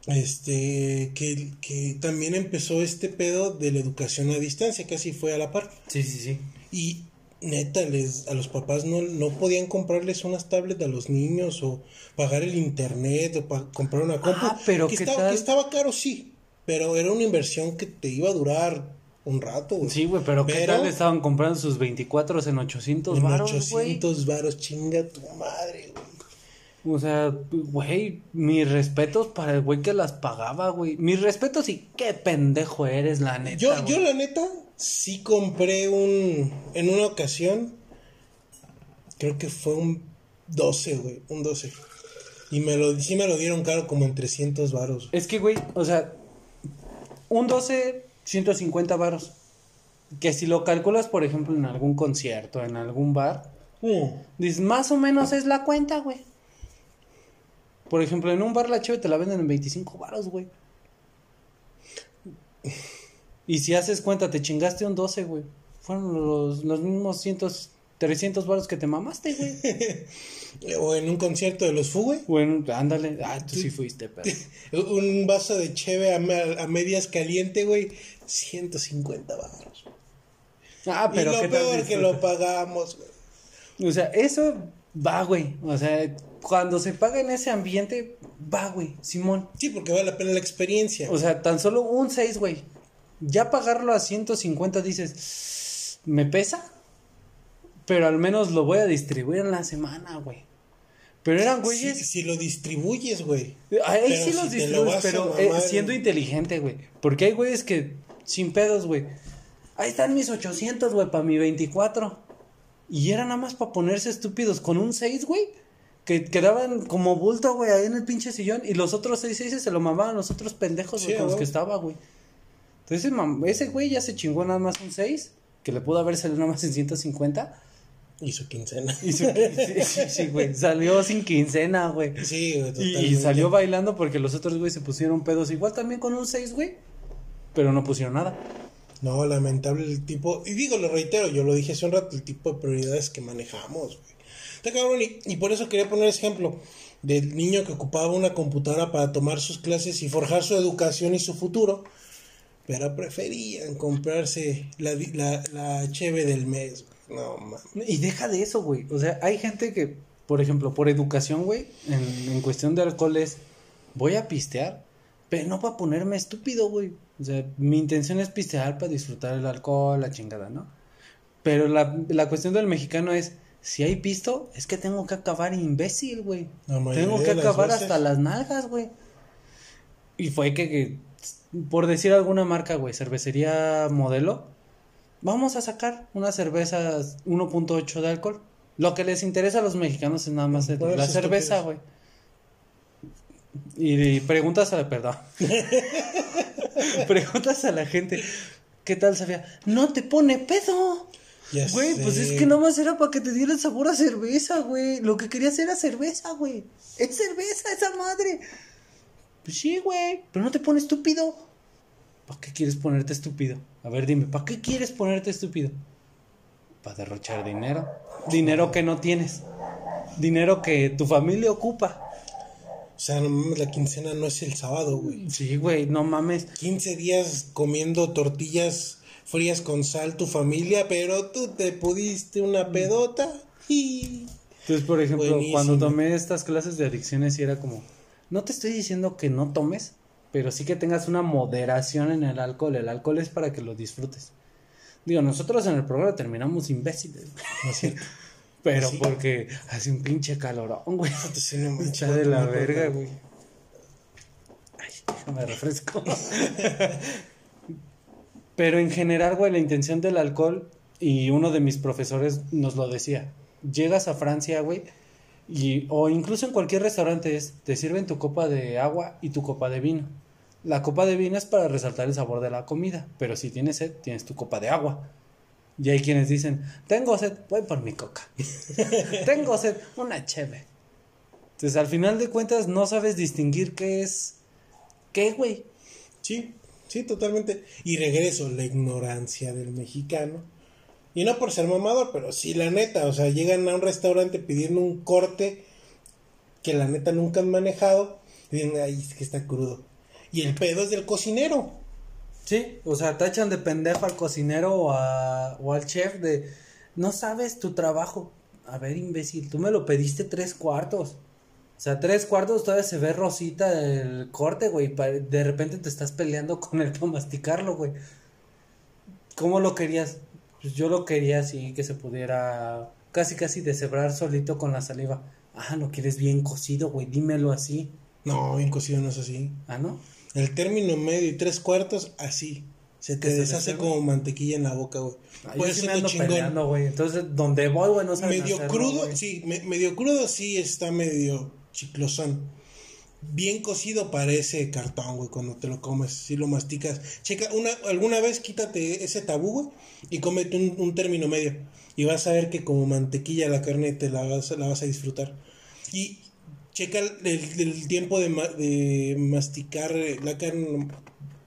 Este, que, que también empezó este pedo de la educación a distancia, casi fue a la par. Sí, sí, sí. Y neta, les, a los papás no, no podían comprarles unas tablets a los niños o pagar el internet o comprar una compu. Ah, pero que, estaba, que estaba caro, sí, pero era una inversión que te iba a durar un rato, güey. Sí, güey, pero, ¿qué tal estaban comprando sus 24 en 800 varos, 800 varos, chinga tu madre, güey. O sea, güey, mis respetos para el güey que las pagaba, güey. Mis respetos y qué pendejo eres, la neta. Yo, yo la neta, sí compré un. En una ocasión. Creo que fue un 12, güey. Un 12. Y me lo, sí me lo dieron caro como en 300 varos. Es que, güey, o sea. Un 12, 150 varos. Que si lo calculas, por ejemplo, en algún concierto, en algún bar. Mm. Dices, más o menos es la cuenta, güey. Por ejemplo, en un bar la cheve te la venden en 25 baros, güey. Y si haces cuenta, te chingaste un 12, güey. Fueron los, los mismos cientos, 300 baros que te mamaste, güey. [LAUGHS] o en un concierto de los Fu, güey. Bueno, ándale. Ah, tú sí fuiste, pero. [LAUGHS] un vaso de cheve a, medias caliente, güey. 150 baros. Ah, pero. Y lo peor que lo pagamos, güey. O sea, eso va, güey. O sea, cuando se paga en ese ambiente, va, güey, Simón. Sí, porque vale la pena la experiencia. O sea, tan solo un 6, güey. Ya pagarlo a 150 dices, ¿me pesa? Pero al menos lo voy a distribuir en la semana, güey. Pero eran güeyes. Si, lo distribuyes, güey. Ahí sí los distribuyes, pero eh, siendo inteligente, güey. Porque hay güeyes que, sin pedos, güey. Ahí están mis 800, güey, para mi 24. Y era nada más para ponerse estúpidos con un 6, güey que quedaban como bulto, güey, ahí en el pinche sillón. Y los otros seis, seis se lo mamaban los otros pendejos, con los que estaba, güey. Entonces ese güey ya se chingó nada más un 6, que le pudo haber salido nada más en 150. Y su quincena. Y su sí, sí, güey. Salió sin quincena, güey. Sí, güey. Y, salió bailando porque los otros, güey, se pusieron pedos igual también con un 6, güey. Pero no pusieron nada. No, lamentable el tipo. Y digo, lo reitero, yo lo dije hace un rato, el tipo de prioridades que manejamos, güey. Está cabrón, y, por eso quería poner ejemplo del niño que ocupaba una computadora para tomar sus clases y forjar su educación y su futuro, pero preferían comprarse la, la, cheve del mes. No, mames. Y deja de eso, güey. O sea, hay gente que, por ejemplo, por educación, güey, en, en cuestión de alcohol es, voy a pistear, pero no para ponerme estúpido, güey. O sea, mi intención es pistear para disfrutar el alcohol, la chingada, ¿no? Pero la, la cuestión del mexicano es, si hay pisto, es que tengo que acabar imbécil, güey. Tengo que acabar hasta las nalgas, güey. Y fue que, por decir alguna marca, güey, cervecería modelo, vamos a sacar unas cervezas 1.8 de alcohol. Lo que les interesa a los mexicanos es nada más la cerveza, güey. Y, preguntas a perdón. [LAUGHS] preguntas a la gente, ¿qué tal sabía? No te pone pedo. Ya Güey, pues es que nomás era para que te diera el sabor a cerveza, güey. Lo que querías era cerveza, güey. Es cerveza esa madre. Pues sí, güey. Pero no te pones estúpido. ¿Para qué quieres ponerte estúpido? A ver, dime, ¿para qué quieres ponerte estúpido? Para derrochar dinero. Dinero que no tienes. Dinero que tu familia ocupa. O sea, no mames, la quincena no es el sábado, güey. Sí, güey, no mames. 15 días comiendo tortillas frías con sal tu familia, pero tú te pudiste una pedota y... Entonces, por ejemplo, Buenísimo. cuando tomé estas clases de adicciones, sí era como, no te estoy diciendo que no tomes, pero sí que tengas una moderación en el alcohol. El alcohol es para que lo disfrutes. Digo, nosotros en el programa terminamos imbéciles, [LAUGHS] No es cierto. pero Sí. porque hace un pinche calorón, güey. Sí, no manches, Está de la me verga, güey. Ay, déjame refresco. [LAUGHS] Pero en general, güey, la intención del alcohol, y uno de mis profesores nos lo decía, llegas a Francia, güey, y, o incluso en cualquier restaurante es, te sirven tu copa de agua y tu copa de vino. La copa de vino es para resaltar el sabor de la comida, pero si tienes sed, tienes tu copa de agua. Y hay quienes dicen, tengo sed, voy por mi coca. [LAUGHS] tengo sed, una cheve. Entonces, al final de cuentas, no sabes distinguir qué es. ¿Qué, güey? Sí, sí, totalmente. Y regreso, la ignorancia del mexicano. Y no por ser mamador, pero sí, la neta, o sea, llegan a un restaurante pidiendo un corte que la neta nunca han manejado y dicen, ay, es que está crudo. Y el pedo es del cocinero. Sí, o sea, tachan de pendejo al cocinero o, a- o al chef de. No sabes tu trabajo. A ver, imbécil, tú me lo pediste tres cuartos. O sea, tres cuartos todavía se ve rosita el corte, güey. De repente te estás peleando con él para masticarlo, güey. ¿Cómo lo querías? Pues yo lo quería así, que se pudiera casi casi deshebrar solito con la saliva. Ah, lo quieres bien cocido, güey, dímelo así. No, bien cocido no es así. Ah, ¿no? El término medio y tres cuartos, así. Se te deshace como mantequilla en la boca, güey. Ah, eso sí me es lo ando chingón. peleando, güey. Entonces, donde voy, güey, no saben Medio hacerlo, crudo, sí, me- medio crudo sí está medio chiclosón. Bien cocido parece cartón, güey, cuando te lo comes, si lo masticas. Checa, una, alguna vez quítate ese tabú, güey, y cómete un, un término medio. Y vas a ver que como mantequilla la carne te la vas, la vas a disfrutar. Y checa el, el- tiempo de, de masticar eh, la carne,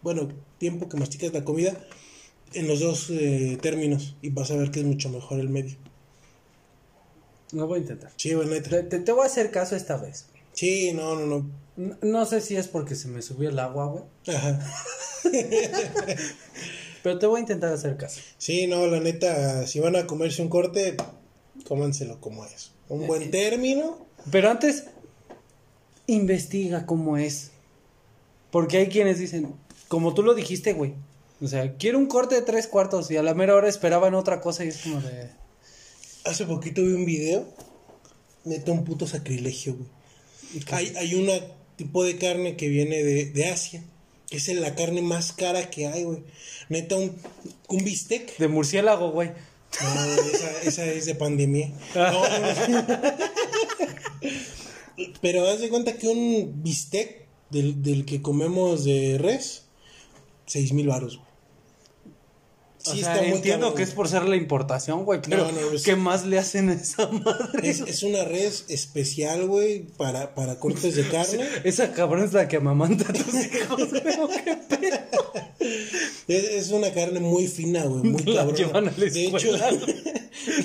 bueno, tiempo que masticas la comida en los dos eh, términos. Y vas a ver que es mucho mejor el medio. Lo voy a intentar. Sí, güey, neta. Te, te- te voy a hacer caso esta vez. Sí, no, no, no. No, no sé si es porque se me subió el agua, güey. Ajá. [LAUGHS] Pero te voy a intentar hacer caso. Sí, no, la neta, si van a comerse un corte, cómanselo como es. Un buen término. Pero antes, investiga cómo es. Porque hay quienes dicen, como tú lo dijiste, güey. O sea, quiero un corte de tres cuartos y a la mera hora esperaban otra cosa y es como de... Hace poquito vi un video. Neta, un puto sacrilegio, güey. Hay, hay un tipo de carne que viene de, de Asia. Que es la carne más cara que hay, güey. Neta, un, un bistec. De murciélago, güey. No, esa, esa es de pandemia. No, no, no. Pero haz de cuenta que un bistec del, del que comemos de res, seis mil baros. güey. O sea, entiendo cabrón, que es por ser la importación, güey, pero No, no, es- ¿qué más le hacen a esa madre? Es, es una res especial, güey, para, para cortes de [LAUGHS] carne. Esa cabrón es la que amamanta a tus hijos, [LAUGHS] güey, qué pedo. Es, es una carne muy fina, güey, muy [LAUGHS] La cabrona. llevan a la De hecho,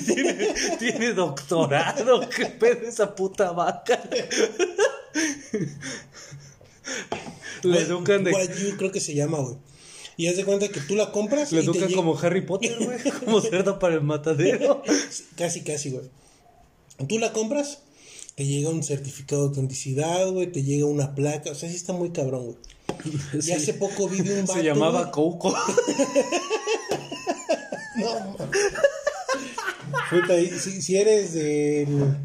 tiene, tiene doctorado, qué pedo esa puta vaca. Le educan de... Wagyu creo que se llama, güey. Y haz de cuenta que tú la compras Le educan como Harry Potter, güey. [LAUGHS] Como cerdo para el matadero. Casi, casi, güey. Tú la compras, te llega un certificado de autenticidad, güey, te llega una placa, o sea, sí está muy cabrón, güey. [LAUGHS] Y Sí. hace poco vi de un vato, Se llamaba güey. Coco. [LAUGHS] No. Puta, si eres del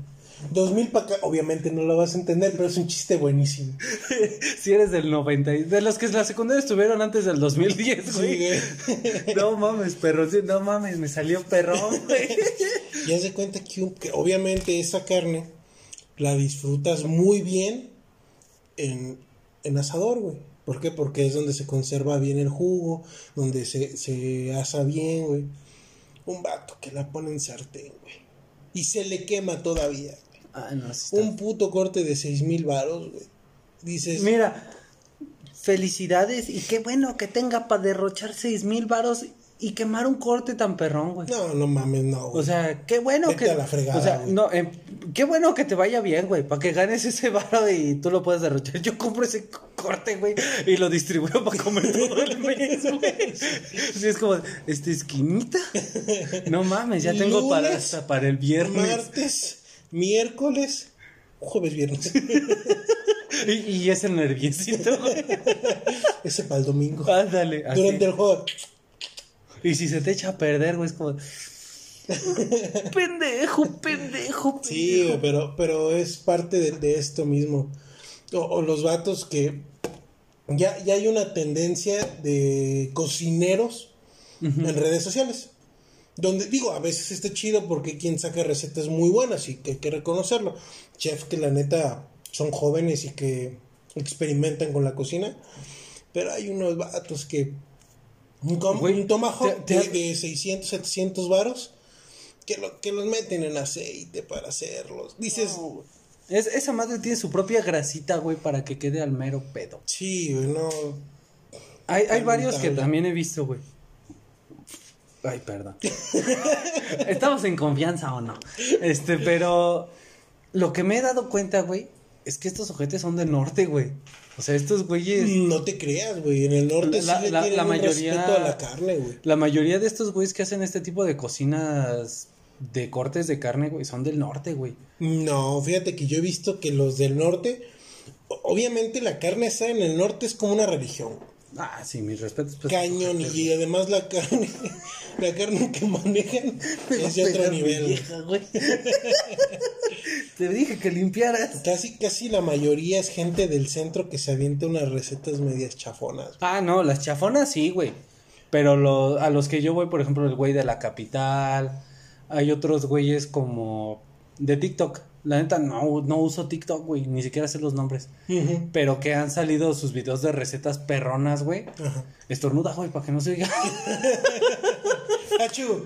2000 para acá, obviamente no lo vas a entender, pero es un chiste buenísimo. [LAUGHS] si eres del 90. y- De los que la secundaria estuvieron antes del 2010, Sí, güey. güey. [LAUGHS] No mames, perro. No mames, me salió perrón, [LAUGHS] güey. Y haz de cuenta que obviamente esa carne la disfrutas muy bien en, en asador, güey. ¿Por qué? Porque es donde se conserva bien el jugo, donde se, se asa bien, güey. un vato que la pone en sartén, güey. Y se le quema todavía. Güey. Ah, no, sí está- Un puto corte de seis mil varos, güey. Dices, Mira, felicidades y qué bueno que tenga para derrochar seis mil varos y quemar un corte tan perrón, güey. no, no mames, no, güey. O sea, qué bueno Vete que. a la fregada, o sea, güey. no, em, qué bueno que te vaya bien, güey. Para que ganes ese varo y tú lo puedas derrochar. Yo compro ese co- corte, güey, y lo distribuyo para comer todo el [LAUGHS] mes, güey. Sí, es como, esta esquinita. No mames, ya tengo para hasta para el viernes. martes, miércoles, jueves, viernes. [LAUGHS] Y, y ese nerviosito, güey. [LAUGHS] Ese para el domingo. Ándale. así. Durante el juego. Y si se te echa a perder, güey, es como. [LAUGHS] pendejo, pendejo, Sí, güey, pero, pero es parte de, de esto mismo. O, o los vatos que ya, ya hay una tendencia de cocineros en redes sociales. Donde digo, a veces está chido porque quien saca recetas muy buenas y que hay que reconocerlo. Chefs que la neta son jóvenes y que experimentan con la cocina. Pero hay unos vatos que un, te- te- de, de 600, 700 varos que, lo, que los meten en aceite para hacerlos. Dices, Es, esa madre tiene su propia grasita, güey, para que quede al mero pedo. sí, güey, no. Hay, hay varios que también he visto, güey. Ay, perdón. [LAUGHS] ¿Estamos en confianza o no? Este, pero lo que me he dado cuenta, güey, es que estos ojetes son del norte, güey. O sea, estos güeyes. No te creas, güey. En el norte La- sí le la- tienen la un mayoría- respeto a la carne, güey. La mayoría de estos güeyes que hacen este tipo de cocinas de cortes de carne, güey, son del norte, güey. No, fíjate que yo he visto que los del norte, obviamente la carne asada en el norte es como una religión. Ah, sí, mis respetos. pues, Cañón y además la carne, la carne que manejan [LAUGHS] es de otro nivel. güey. vieja, güey. [LAUGHS] Te dije que limpiaras. Casi, casi la mayoría es gente del centro que se avienta unas recetas medias chafonas. Ah, no, las chafonas sí, güey. Pero lo- a los que yo voy, por ejemplo, el güey de la capital. Hay otros güeyes como de TikTok. La neta, no, no uso TikTok, güey. Ni siquiera sé los nombres. Pero que han salido sus videos de recetas perronas, güey. Estornuda, güey, para que no se oiga. [LAUGHS] Achú.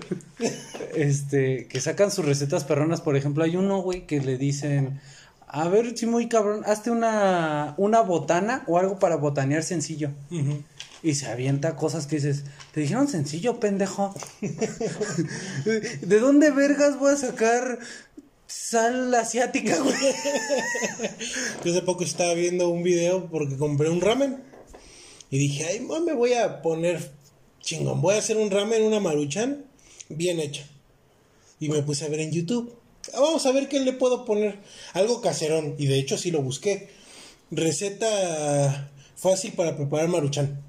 este, que sacan sus recetas perronas, por ejemplo, hay uno, güey, que le dicen, a ver, si muy cabrón, hazte una, una botana o algo para botanear sencillo. Y se avienta cosas que dices, te dijeron sencillo, pendejo. [LAUGHS] ¿De dónde vergas voy a sacar sal asiática, güey? Yo hace poco estaba viendo un video porque compré un ramen. Y dije, ay, me voy a poner chingón. Voy a hacer un ramen, una maruchan bien hecha. Y me puse a ver en YouTube. Ah, Vamos a ver qué le puedo poner. Algo caserón. Y de hecho sí lo busqué. Receta fácil para preparar maruchan.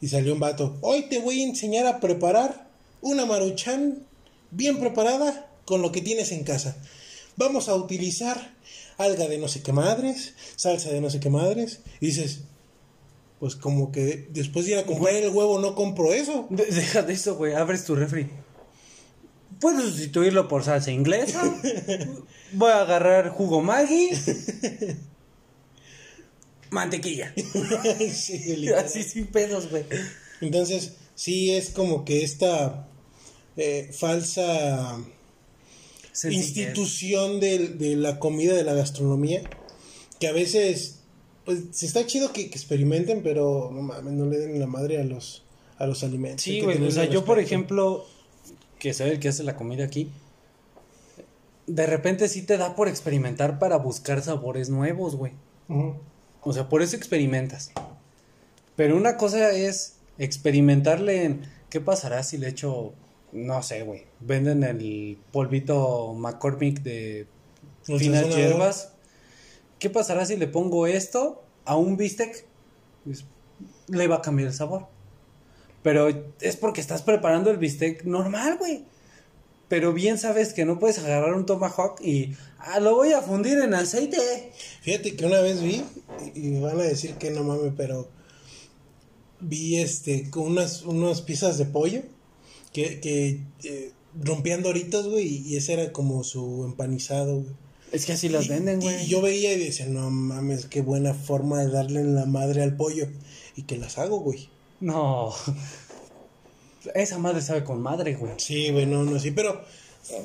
Y salió un vato. Hoy te voy a enseñar a preparar una maruchan bien preparada con lo que tienes en casa. Vamos a utilizar alga de no sé qué madres, salsa de no sé qué madres. Y dices, pues como que después de ir a comprar el huevo no compro eso. De- deja de eso, güey, abres tu refri. Puedes sustituirlo por salsa inglesa. [LAUGHS] Voy a agarrar jugo Maggi. Mantequilla. [LAUGHS] Sí. Así sin pedos, güey. Entonces, sí es como que esta eh, falsa Sencillez. institución del- de, la comida, de la gastronomía, que a veces, pues, se está chido que, que experimenten, pero no mames, no le den la madre a los, a los alimentos. Sí, güey. O sea, yo, por ejemplo, que soy el que hace la comida aquí, de repente sí te da por experimentar para buscar sabores nuevos, güey. O sea, por eso experimentas. Pero una cosa es experimentarle en qué pasará si le echo, no sé, güey. Venden el polvito McCormick de finas hierbas. ¿Qué pasará si le pongo esto a un bistec? Pues, le va a cambiar el sabor. Pero es porque estás preparando el bistec normal, güey. Pero bien sabes que no puedes agarrar un tomahawk y ah, lo voy a fundir en aceite. Fíjate que una vez vi, y van a decir que no mames, pero vi este con unas, unas piezas de pollo que, que eh, rompían doritos, güey, y ese era como su empanizado, güey. Es que así las Y- venden, y, güey. yo veía y decía, no mames, qué buena forma de darle en la madre al pollo. Y que las hago, güey. No. Esa madre sabe con madre, güey. Sí, güey, no, no, sí, pero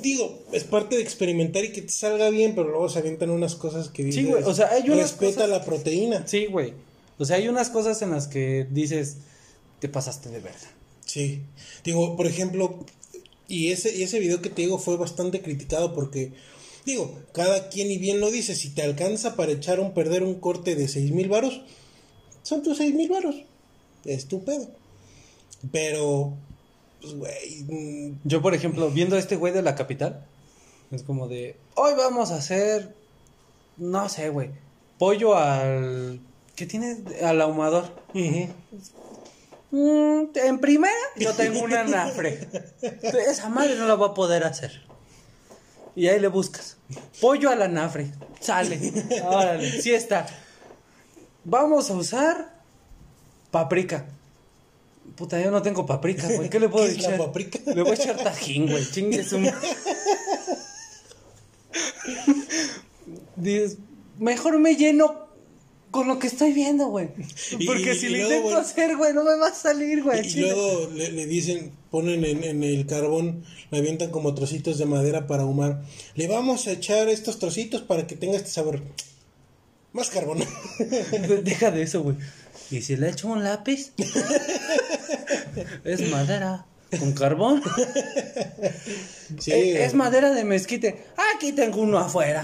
digo, es parte de experimentar y que te salga bien, pero luego se avientan unas cosas que dices, Sí, güey, o sea, hay unas respeta cosas- la proteína. Sí, güey. O sea, hay unas cosas en las que dices, te pasaste de verga. Sí. Digo, por ejemplo, y ese, y ese video que te digo fue bastante criticado porque, digo, cada quien y bien lo dice, si te alcanza para echar un perder un corte de seis mil varos, son tus seis mil varos. Es tu pedo. Pero, pues, güey, mm, Yo, por ejemplo, viendo a este güey de la capital, es como de, hoy vamos a hacer, no sé, güey, pollo al... ¿Qué tiene? Al ahumador. ujú. Mm, en primera, yo tengo una [LAUGHS] anafre. Esa madre no la va a poder hacer. Y ahí le buscas. Pollo al anafre. Sale. Órale, sí está. Vamos a usar paprika. Puta, yo no tengo paprika, güey. ¿Qué le puedo ¿Qué es [LAUGHS] la echar? paprika? Le voy a echar tajín, güey. Chingue su [LAUGHS] Dices, mejor me lleno con lo que estoy viendo, güey. Y- Porque y si lo luego, intento hacer, güey, no me va a salir, güey. Y Chile. luego le, le dicen, ponen en, en el carbón, le avientan como trocitos de madera para ahumar. Le vamos a echar estos trocitos para que tenga este sabor. Más carbón. De- [LAUGHS] Deja de eso, güey. ¿Y si le echo un lápiz? [LAUGHS] es madera. ¿Con carbón? [LAUGHS] Sí, es madera de mezquite. Aquí tengo uno afuera.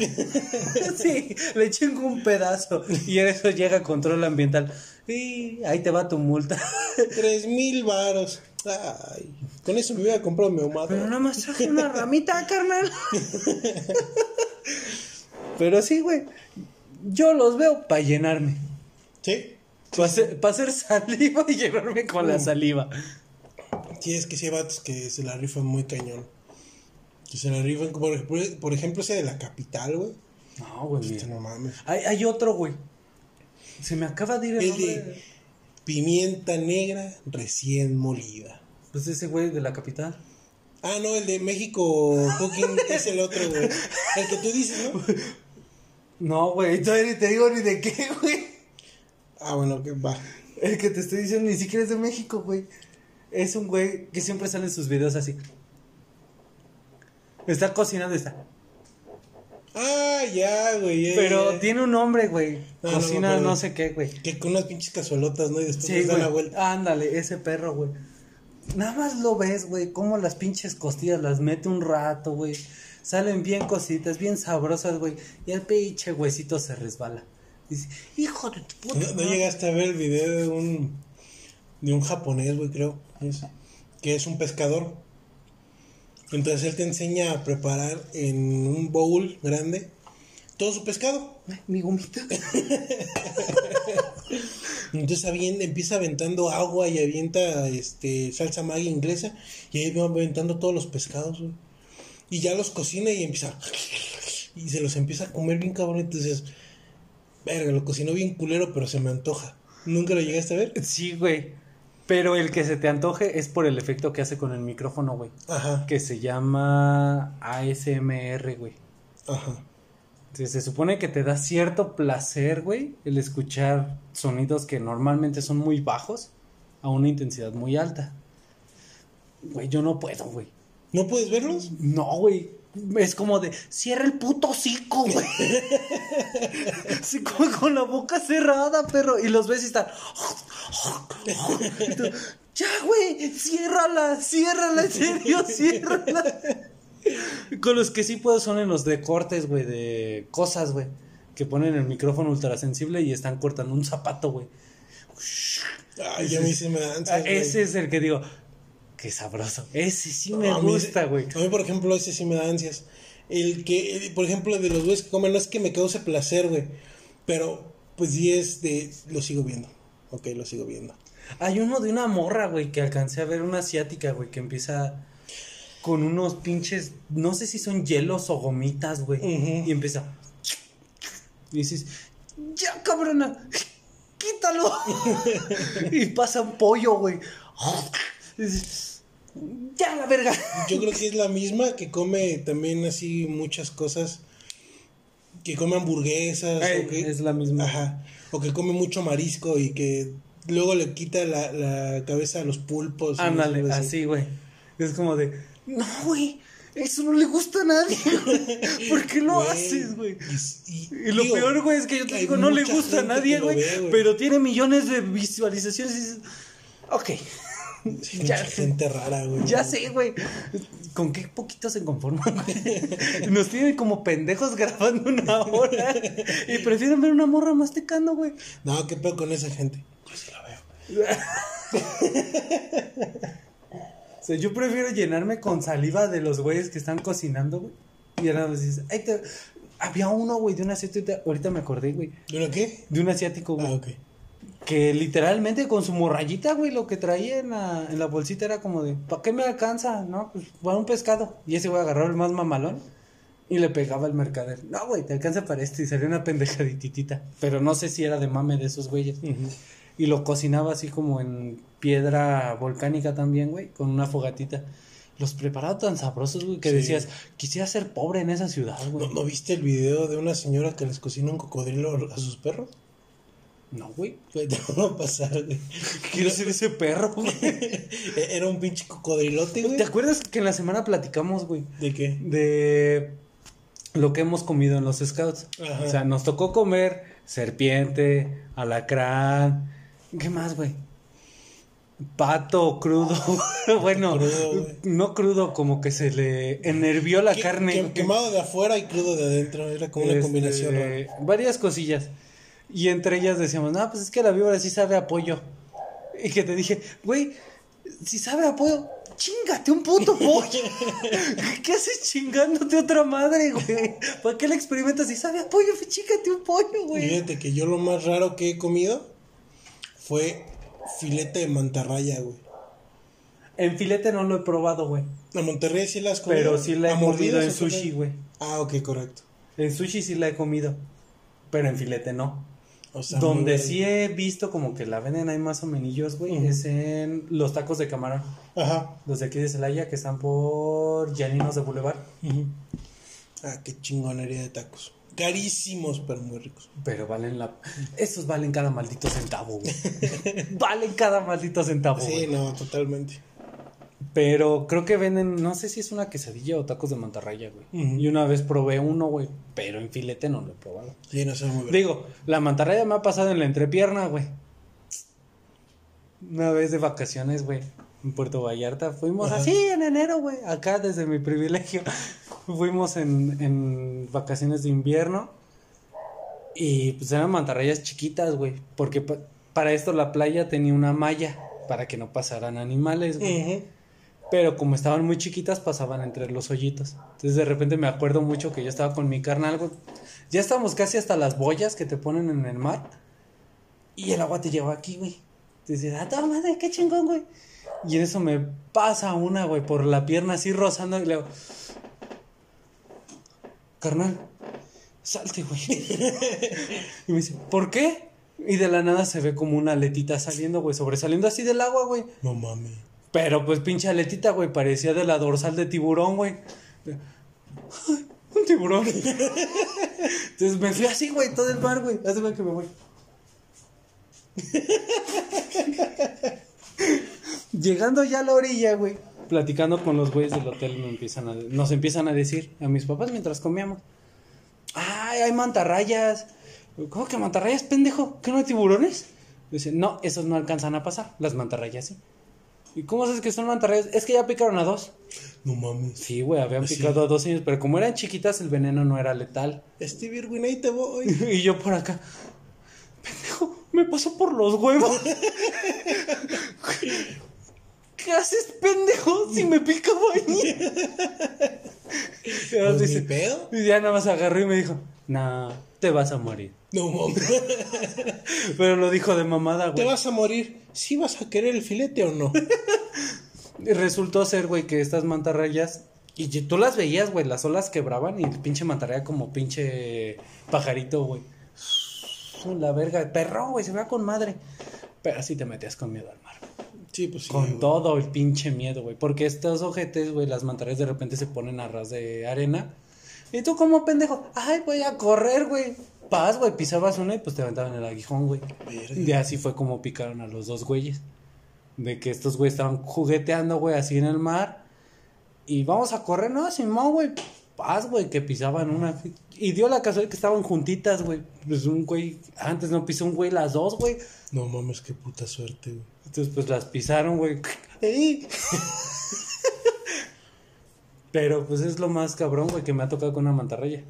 [LAUGHS] sí, le chingo un pedazo. Y eso llega a control ambiental. Y ahí te va tu multa. [LAUGHS] Tres mil varos. Ay, con eso me hubiera comprado mi ahumado. Pero nada más traje una ramita, carnal. Pero sí, güey. Yo los veo para llenarme. Sí. Para hacer, pa' hacer saliva y llenarme con la saliva. Sí, es que sí hay vatos que se la rifan muy cañón. Que se la rifan, por, ejemplo- por ejemplo, ese de la capital, güey. No, güey. Este, no mames. Hay, hay otro, güey. Se me acaba de ir el El nombre. de pimienta negra recién molida. Pues ese güey de la capital. Ah, no, el de México Cooking [LAUGHS] es el otro, güey. El que tú dices, ¿no? No, güey, todavía ni te digo ni de qué, güey. Ah, bueno, que va. El que te estoy diciendo ni siquiera es de México, güey. Es un güey que siempre sale en sus videos así. Está cocinando, está. Ah, ya, güey. Pero tiene un nombre, güey. No, me Cocina no sé qué, güey. Que con unas pinches cazuelotas, ¿no? Y después Sí, güey. la vuelta. Ándale, ese perro, güey. Nada más lo ves, güey, cómo las pinches costillas las mete un rato, güey. Salen bien cositas, bien sabrosas, güey. Y el pinche huesito se resbala. Dice, hijo de tu puta. ¿No, no madre". llegaste a ver el video de un de un japonés, güey, creo, es, que es un pescador. Entonces él te enseña a preparar en un bowl grande todo su pescado. Ay, Mi gomita. [LAUGHS] Entonces avien- empieza aventando agua y avienta este salsa Maggi inglesa y ahí va aventando todos los pescados, güey. Y ya los cocina y empieza [LAUGHS] y se los empieza a comer bien cabrón, entonces verga, lo cocinó bien culero, pero se me antoja. ¿Nunca lo llegaste a ver? Sí, güey. Pero el que se te antoje es por el efecto que hace con el micrófono, güey. Ajá. Que se llama ASMR, güey. Ajá. Entonces, se supone que te da cierto placer, güey, el escuchar sonidos que normalmente son muy bajos a una intensidad muy alta. Güey, yo no puedo, güey. ¿No puedes verlos? No, güey. Es como de, cierra el puto hocico, güey. [LAUGHS] Así como con la boca cerrada, perro. Y los ves y están. [LAUGHS] Y tú, ya, güey, ciérrala, ciérrala, en serio, [LAUGHS] ciérrala. Con los que sí puedo son en los de cortes, güey, de cosas, güey. Que ponen el micrófono ultrasensible y están cortando un zapato, güey. Ay, a mí sí me dan. Ah, Ese es el que digo, qué sabroso. Ese sí me gusta, güey. A mí, por ejemplo, ese sí me da ansias. El que, el- por ejemplo, de los güeyes que comen, no es que me cause placer, güey. Pero, pues sí es de. Lo sigo viendo. Ok, lo sigo viendo. Hay uno de una morra, güey, que alcancé a ver una asiática, güey, que empieza con unos pinches, no sé si son hielos o gomitas, güey. Y empieza. Y dices, ya cabrona, quítalo. [LAUGHS] y pasa un pollo, güey. Y dices, ya la verga. Yo creo que es la misma que come también así muchas cosas. Que come hamburguesas. O que, es la misma. Ajá. O que come mucho marisco y que luego le quita la, la cabeza a los pulpos. Ándale, así, güey. Es como de, no, güey, eso no le gusta a nadie. güey. [LAUGHS] ¿Por qué lo Güey, haces, güey? Y, y- Y lo digo, peor, güey, es que yo te digo, no le gusta a nadie, güey. Pero tiene millones de visualizaciones y dices, ok. [LAUGHS] ya, mucha gente rara, güey. ya sé, güey. ¿Con qué poquito se conforman? güey? [LAUGHS] Nos tienen como pendejos grabando una hora. Y prefieren ver una morra masticando, güey. No, qué pedo con esa gente. Yo sí la veo. [LAUGHS] O sea, yo prefiero llenarme con saliva de los güeyes que están cocinando, güey. Y ahora me dices, "Ay, te- había uno, güey, de un asiático, ahorita me acordé, güey, ¿De una qué? de un asiático, güey. Ah, ok. Que literalmente con su morrayita, güey, lo que traía en la, en la bolsita era como de, ¿para qué me alcanza? No, pues para un pescado. Y ese güey agarró el más mamalón y le pegaba al mercader. No, güey, te alcanza para esto y salió una pendejaditita. Pero no sé si era de mame de esos güeyes. Y lo cocinaba así como en piedra volcánica también, güey, con una fogatita. Los preparaba tan sabrosos, güey, que Sí. decías, quisiera ser pobre en esa ciudad, güey. ¿No, ¿No viste el video de una señora que les cocina un cocodrilo a sus perros? No, güey. [LAUGHS] Te a pasar, güey. Quiero ser ese perro, güey. [LAUGHS] Era un pinche cocodrilote, güey. ¿Te acuerdas que en la semana platicamos, güey? ¿De qué? de lo que hemos comido en los scouts. Ajá. O sea, nos tocó comer serpiente, alacrán, ¿qué más, güey? Pato crudo. [LAUGHS] bueno, Crudo, no crudo, como que se le enervió la carne. quemado de afuera y crudo de adentro. Era como una Este, combinación rara. Varias cosillas. Y entre ellas decíamos, no, pues es que la víbora sí sabe a pollo. Y que te dije, güey, si sabe a pollo, chingate un puto pollo. [LAUGHS] ¿Qué haces chingándote otra madre, güey? ¿Para qué la experimentas? Si sabe a pollo, pues chingate un pollo, güey. Fíjate que yo lo más raro que he comido fue filete de mantarraya, güey. En filete no lo he probado, güey. A Monterrey sí las comido. Pero sí la ¿A he comido en sushi, güey. Ah, ok, correcto. En sushi sí la he comido. Pero en filete no. O sea, Donde sí he visto como que la venden ahí más o menos, güey, es en los tacos de camarón. Ajá. Los de aquí de Celaya que están por Llaninos de Boulevard. Ujú. Ah, qué chingonería de tacos. Carísimos, pero muy ricos. Pero valen la. Esos valen cada maldito centavo, güey. [LAUGHS] valen cada maldito centavo, Sí, no, totalmente. Pero creo que venden, no sé si es una quesadilla o tacos de mantarraya, güey. Y una vez probé uno, güey. Pero en filete no lo he probado. Sí, no sé muy bien. Digo, la mantarraya me ha pasado en la entrepierna, güey. Una vez de vacaciones, güey. En Puerto Vallarta. Fuimos Ajá. así en enero, güey. Acá desde mi privilegio. [LAUGHS] Fuimos en, en vacaciones de invierno. Y pues eran mantarrayas chiquitas, güey. Porque pa- para esto la playa tenía una malla. Para que no pasaran animales, güey. Ujú. Pero como estaban muy chiquitas, pasaban entre los hoyitos. Entonces de repente me acuerdo mucho que yo estaba con mi carnal. Ya estábamos casi hasta las boyas que te ponen en el mar. Y el agua te lleva aquí, güey. Dices, ah, toda madre, qué chingón, güey. Y en eso me pasa una, güey, por la pierna así rozando. Y le digo, carnal, salte, güey. [LAUGHS] y me dice, ¿por qué? Y de la nada se ve como una aletita saliendo, güey, sobresaliendo así del agua, güey. No mames. Pero pues pinche aletita, güey, parecía de la dorsal de tiburón, güey. Un tiburón. Entonces me fui así, güey, todo el mar, güey. Hace que me voy. Llegando ya a la orilla, güey. Platicando con los güeyes del hotel nos empiezan a decir a mis papás mientras comíamos. Ay, hay mantarrayas. ¿Cómo que mantarrayas, pendejo? ¿Que no hay tiburones? Dice, no, esos no alcanzan a pasar. Las mantarrayas sí. ¿Y cómo sabes que son mantarrayas? Es que ya picaron a dos. No mames. Sí, güey, habían Sí. picado a dos años, pero como eran chiquitas, el veneno no era letal. Steve Irwin, ahí te voy. [LAUGHS] Y yo por acá, pendejo, me pasó por los huevos. [LAUGHS] ¿Qué haces, pendejo? Si me picaba ahí. [LAUGHS] Pues, dice- pedo. y ya nada más agarró y me dijo, nah, te vas a morir. No [LAUGHS] mames. Pero lo dijo de mamada, ¿Te güey. vas a morir? ¿Sí vas a querer el filete o no? [LAUGHS] Resultó ser, güey, que estas mantarrayas. Y tú las veías, güey, las olas quebraban y el pinche mantarraya como pinche pajarito, güey. La verga, perro, güey, se vea con madre. Pero así te metías con miedo al mar. Sí, pues sí. Con güey. todo el pinche miedo, güey. Porque estos ojetes, güey, las mantarrayas de repente se ponen a ras de arena. Y tú como pendejo, ay, voy a correr, güey. Paz, güey, pisabas una y pues te aventaban el aguijón, güey. Y así fue como picaron a los dos güeyes. De que estos güeyes estaban jugueteando, güey, así en el mar. Y vamos a correr, no, Simón, güey. Paz, güey, que pisaban una. Y dio la casualidad que estaban juntitas, güey. Pues un güey, antes no pisó un güey las dos, güey. No mames, qué puta suerte, güey. Entonces, pues las pisaron, güey. [LAUGHS] ¡Ey! [LAUGHS] Pero pues es lo más cabrón, güey, que me ha tocado con una mantarraya.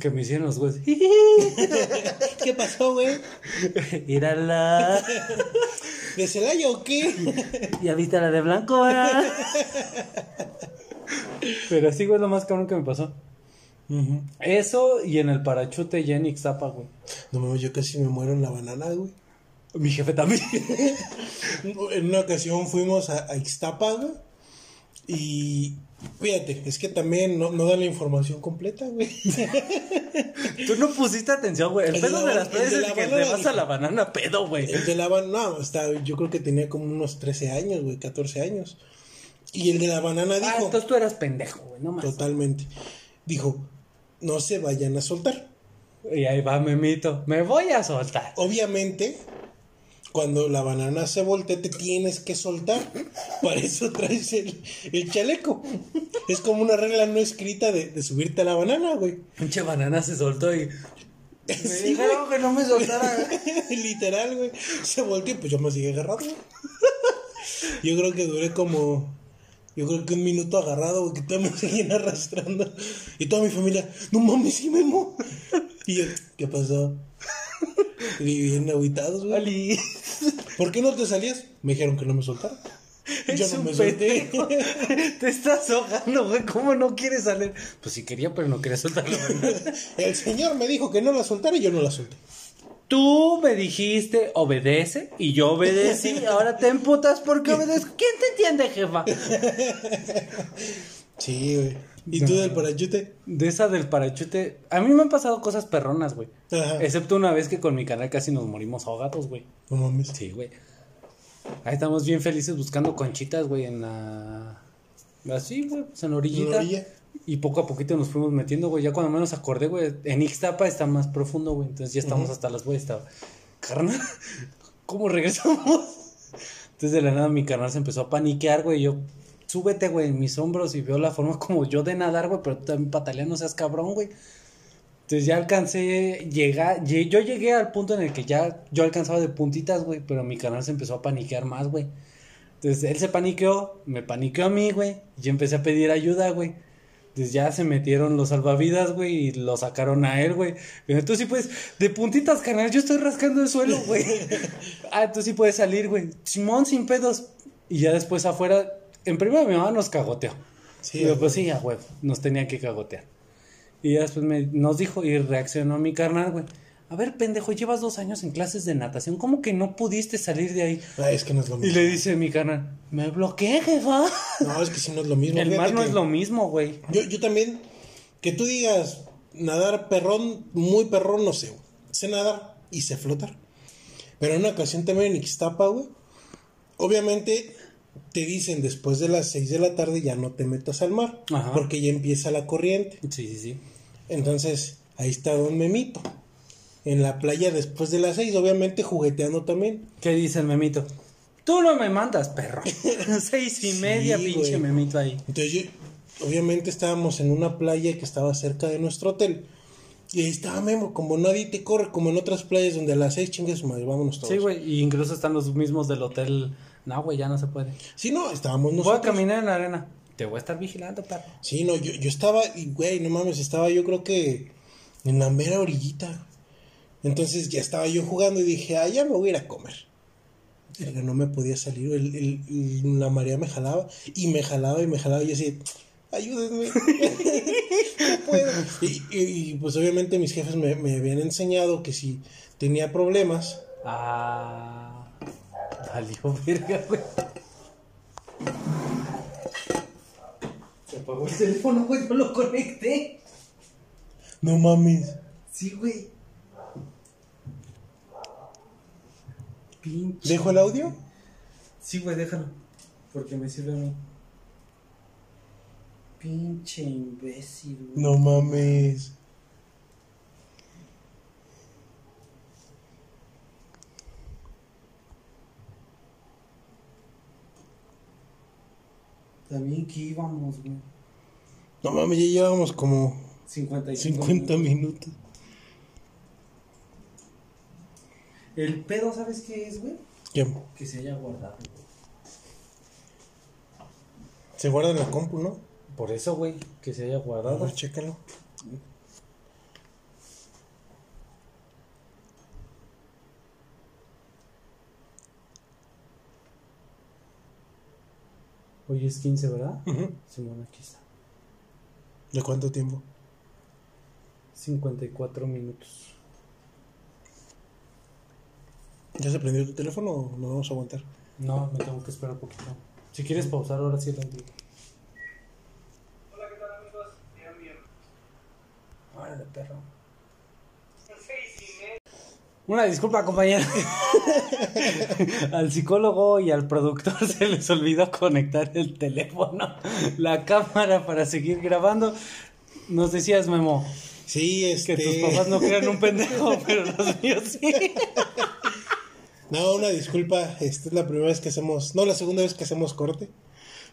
Que me hicieron los güeyes. [LAUGHS] ¿Qué pasó, güey? [LAUGHS] Írala. [LAUGHS] ¿De Celaya o qué? ¿Ya viste la de blanco, verdad? Pero sí, güey, es lo más cabrón que me pasó. Eso y en el parachute ya en Ixtapa, güey. No mames, yo casi me muero en la banana, güey. Mi jefe también. En una ocasión fuimos a, a Ixtapa, güey. Y fíjate, es que también no, no dan la información completa, güey. Tú no pusiste atención, güey. El El de pedo la de las de es la que te vas a la banana pedo, güey. El de la banana, no, está, yo creo que tenía como unos 13 años, güey, 14 años. Y el de la banana Ah, dijo, entonces tú eras pendejo, güey, no más. totalmente, dijo, no se vayan a soltar. Y ahí va Memito. Me voy a soltar. Obviamente, cuando la banana se voltea, te tienes que soltar. [LAUGHS] Para eso traes el, el chaleco. Es como una regla no escrita de, de subirte a la banana, güey. Pinche banana se soltó y. Me Sí, dijeron que no me soltara. [LAUGHS] Literal, güey. Se volteó y pues yo me seguí agarrado. [LAUGHS] Yo creo que duré como. Yo creo que un minuto agarrado, güey, que todos me seguían arrastrando. Y toda mi familia, no mames, sí, Memo. Y yo, ¿qué pasó? Y bien aguitados, güey. ¿Por qué no te salías? Me dijeron que no me soltara. Y [LAUGHS] yo no me solté. [LAUGHS] Te estás ahogando, güey. ¿Cómo no quieres salir? Pues sí quería, pero no quería soltar la banana. [LAUGHS] El señor me dijo que no la soltara y yo no la solté. Tú me dijiste obedece y yo obedecí. Ahora te emputas porque obedezco. ¿Quién te entiende, jefa? Sí, güey. ¿Y tú del parachute? De esa del parachute, a mí me han pasado cosas perronas, güey. Ajá. Excepto una vez que con mi canal casi nos morimos ahogados, güey. No mames. Sí, güey. Ahí estamos bien felices buscando conchitas, güey, en la... Así, güey, pues en la orillita. ¿En la orilla? Y poco a poquito nos fuimos metiendo, güey. Ya cuando menos acordé, güey, en Ixtapa está más profundo, güey. Entonces ya estamos hasta las, güey, estaba... Carnal, [LAUGHS] ¿cómo regresamos? Entonces de la nada mi carnal se empezó a paniquear, güey. Yo, súbete, güey, en mis hombros y veo la forma [LAUGHS] como yo de nadar, güey, pero tú también pataleas, no seas cabrón, güey. Entonces ya alcancé, llegar, lle- yo llegué al punto en el que ya yo alcanzaba de puntitas, güey, pero mi canal se empezó a paniquear más, güey. Entonces él se paniqueó, me paniqueó a mí, güey, y yo empecé a pedir ayuda, güey. Entonces ya se metieron los salvavidas, güey, y lo sacaron a él, güey. Pero tú sí puedes, de puntitas, canal, yo estoy rascando el suelo, güey. [LAUGHS] ah, tú sí puedes salir, güey. Simón sin pedos. Y ya después afuera, en primera mi mamá nos cagoteó. Sí, Sí, pues sí, a huevo, nos tenía que cagotear. Y ya después me, nos dijo y reaccionó mi carnal, güey. A ver, pendejo, llevas dos años en clases de natación, ¿cómo que no pudiste salir de ahí? Ah, es que no es lo Y mismo. le dice mi carnal, me bloqueé, jefa. No, es que si no es lo mismo. El mar no es lo mismo, güey. Yo, yo también, que tú digas nadar perrón, muy perrón, no sé. güey. Sé nadar y sé flotar. Pero en una ocasión también en Ixtapa, güey. Obviamente te dicen después de las 6 de la tarde ya no te metas al mar. Ajá. Porque ya empieza la corriente. Sí, sí, sí. Entonces, ahí está Don Memito. En la playa después de las 6, obviamente jugueteando también. ¿Qué dice el memito? Tú no me mandas, perro. [LAUGHS] Seis y Sí, media, pinche güey. memito ahí. Entonces, yo- obviamente estábamos en una playa que estaba cerca de nuestro hotel. Y ahí estaba Memo, como nadie te corre, como en otras playas donde a las seis chingas madre, vámonos todos. Sí, güey, y incluso están los mismos del hotel. No, güey, ya no se puede. Sí, no, estábamos Voy a nosotros. caminar en la arena. Te voy a estar vigilando, perro. Sí, no, yo, yo estaba, y güey, no mames, estaba yo creo que en la mera orillita. Entonces ya estaba yo jugando y dije, ah, ya me voy a ir a comer. Pero no me podía salir, el- el- el- la marea me jalaba y me jalaba y me jalaba y yo así, ayúdenme. [LAUGHS] no puedo. Y, y- y, pues obviamente mis jefes me, me habían enseñado que si tenía problemas, Ah. Valió verga, güey. Se apagó el teléfono, güey, no lo conecté. no mames. Sí, güey. Pinche. ¿Dejo el audio? Sí, güey, déjalo. Porque me sirve a mí. Pinche imbécil, güey. No mames. También que íbamos, güey. No mames, ya llevábamos como 55 50 minutos. El pedo, ¿sabes qué es, güey? ¿Qué? Que se haya guardado, güey. Se guarda en la compu, ¿no? Por eso, güey, que se haya A guardado. ver, chécalo. Hoy es 15, ¿verdad? Simón, aquí está. ¿De cuánto tiempo? 54 minutos. ¿Ya se prendió tu teléfono o nos vamos a aguantar? No, me tengo que esperar un poquito. Si quieres pausar, ahora sí lo digo. Hola, ¿qué tal amigos? Bien, bien. Órale, perro. Una disculpa, compañero. [LAUGHS] al psicólogo y al productor se les olvidó conectar el teléfono, la cámara para seguir grabando. Nos decías, Memo, Sí, que este... tus papás no crean un pendejo, [LAUGHS] pero los míos sí. No, una disculpa, esta es la primera vez que hacemos, no, la segunda vez que hacemos corte,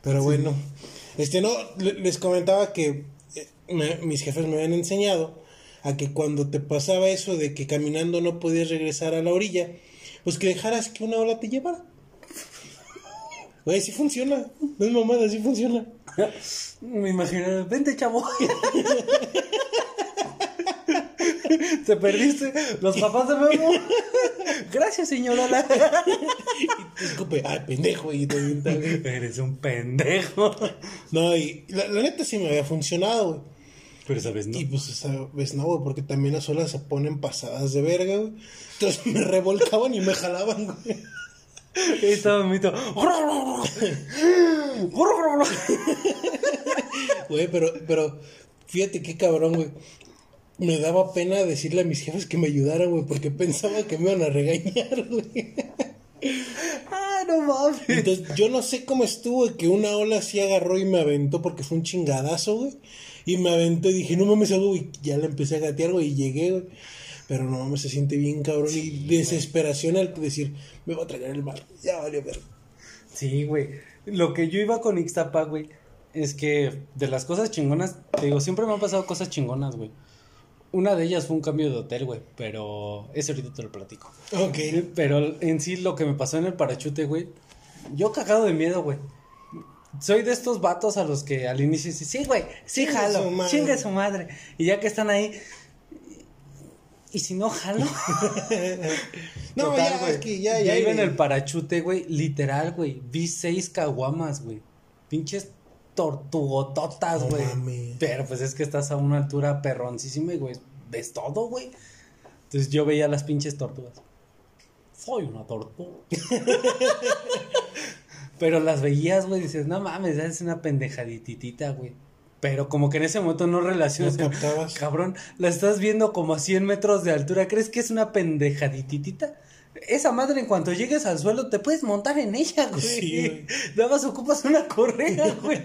pero bueno, este no, le- les comentaba que eh, me- mis jefes me habían enseñado a que cuando te pasaba eso de que caminando no podías regresar a la orilla, pues que dejaras que una ola te llevara. Güey, sí funciona, no es mamada, sí funciona. [LAUGHS] Me imagino, vente, chavo. [LAUGHS] Te perdiste los papás de Memo. [LAUGHS] Gracias, señora. Y te escupe, ay, pendejo, y te. Eres un pendejo. No, y la, la neta sí me había funcionado, güey. Pero sabes, no. Y pues esa vez no, güey, porque también las olas se ponen pasadas de verga, güey. Entonces me revolcaban y me jalaban, güey. Estaba mito. Güey, pero, pero fíjate qué cabrón, güey. Me daba pena decirle a mis jefes que me ayudaran, güey, porque pensaba que me iban a regañar, güey. Ah, no mames. Entonces, yo no sé cómo estuvo, que una ola así agarró y me aventó porque fue un chingadazo, güey. Y me aventó y dije, no mames, algo, y ya le empecé a gatear, güey, y llegué, güey. Pero no mames, se siente bien cabrón y desesperación al decir, me va a tragar el mar. Ya valió ver. Sí, güey. Lo que yo iba con Ixtapa, güey, es que de las cosas chingonas, te digo, siempre me han pasado cosas chingonas, güey. Una de ellas fue un cambio de hotel, güey, pero ese ahorita te lo platico. Ok. Pero en sí lo que me pasó en el parachute, güey, yo cagado de miedo, güey. Soy de estos vatos a los que al inicio dicen, sí, güey, sí Chingue jalo, su madre". chingue su madre. Y ya que están ahí, ¿y si no jalo? [LAUGHS] No, Total, ya, güey. es que ya, Ya ya. iba en el parachute, güey, literal, güey. Vi seis caguamas, güey. Pinches tortugototas, güey. Pero pues es que estás a una altura perroncísima y, güey, ves todo, güey. Entonces yo veía las pinches tortugas. Soy una tortuga. [LAUGHS] Pero las veías, güey, dices, no mames, es una pendejadititita, güey. Pero como que en ese momento no relacionas. No. [LAUGHS] Cabrón, la estás viendo como a 100 metros de altura. ¿Crees que es una pendejadititita? Esa madre, en cuanto llegues al suelo, te puedes montar en ella, güey. Sí, [LAUGHS] güey. Nada más ocupas una correa, [LAUGHS] güey.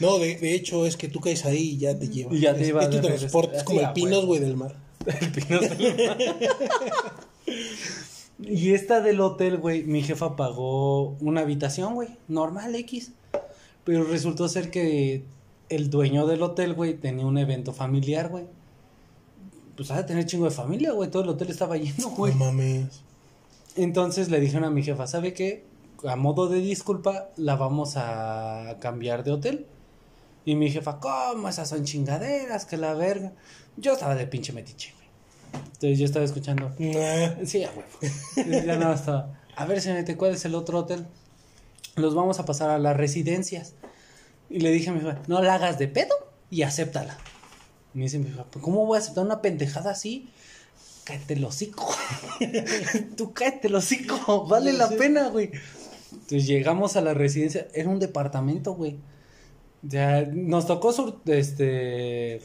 No, de, de hecho es que tú caes ahí y ya te lleva. Y ya te lleva Es tu transporte, es como el a pinos, güey, del mar. [LAUGHS] El Pinos del Mar. Y esta del hotel, güey, mi jefa pagó una habitación, güey, normal X. Pero resultó ser que el dueño del hotel, güey, tenía un evento familiar, güey. Pues ha de tener chingo de familia, güey, todo el hotel estaba lleno, güey. No mames. Entonces le dijeron a mi jefa, ¿sabe qué? A modo de disculpa, la vamos a cambiar de hotel. Y mi jefa, ¿cómo? Esas son chingaderas, que la verga. Yo estaba de pinche metiche, güey. Entonces yo estaba escuchando. Nah. Sí, a huevo. Ya nada estaba. A ver, señorita, ¿cuál es el otro hotel? Los vamos a pasar a las residencias. Y le dije a mi jefa, no la hagas de pedo y acéptala. Me dice mi jefa, "¿Pues ¿cómo voy a aceptar una pendejada así? Cáete el hocico. Tú cáete el hocico. Vale la pena, güey. Entonces llegamos a la residencia. Era un departamento, güey. Ya nos tocó sur- este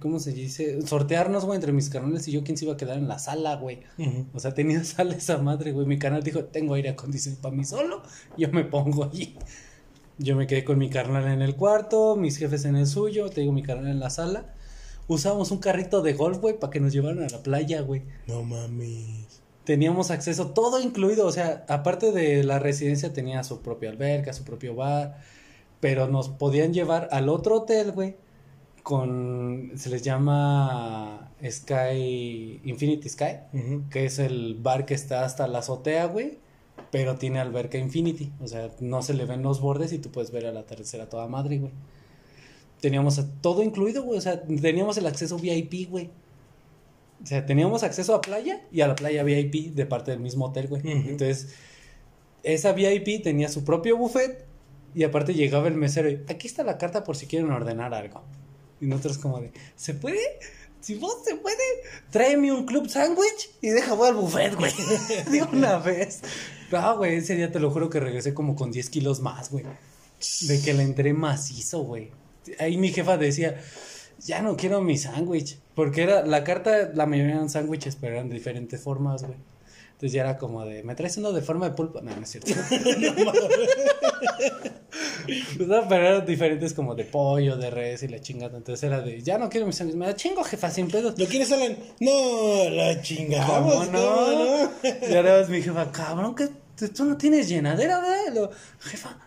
¿cómo se dice? sortearnos, güey, entre mis carnales y yo quién se iba a quedar en la sala, güey. O sea, tenía [LAUGHS] sala esa madre, güey. Mi canal dijo, "Tengo aire acondicionado para mí solo, yo me pongo allí." Yo me quedé con mi carnal en el cuarto, mis jefes en el suyo, te digo mi carnal en la sala. Usábamos un carrito de golf, güey, para que nos llevaran a la playa, güey No mames. teníamos acceso, todo incluido, o sea, aparte de la residencia tenía su propia alberca, su propio bar, pero nos podían llevar al otro hotel, güey, con, se les llama Sky, Infinity Sky, que es el bar que está hasta la azotea, güey, pero tiene alberca Infinity, o sea, no se le ven los bordes y tú puedes ver al atardecer a toda madre, güey. Teníamos todo incluido, güey, o sea, teníamos el acceso VIP, güey. O sea, teníamos acceso a playa y a la playa VIP de parte del mismo hotel, güey. Entonces, esa VIP tenía su propio buffet y aparte llegaba el mesero y aquí está la carta por si quieren ordenar algo. Y nosotros como de, ¿se puede? Si vos se puede, tráeme un club sándwich y deja voy al buffet, güey. [LAUGHS] De una vez. No, güey, ese día te lo juro que regresé como con 10 kilos más, güey. De que le entré macizo, güey. Ahí mi jefa decía, ya no quiero mi sándwich. Porque era, la carta, la mayoría eran sándwiches, pero eran de diferentes formas, güey. Entonces ya era como de, ¿me traes uno de forma de pulpo? No, no es cierto. [LAUGHS] no, pero eran diferentes como de pollo, de res y la chingada. Entonces era de, ya no quiero mi sándwich. Me da chingo, jefa, sin pedos. ¿Lo quieres, Alan? No, la chingamos. ¿Cómo no? Y ahora es mi jefa, cabrón, que tú tú no tienes llenadera, ¿verdad? Lo, jefa,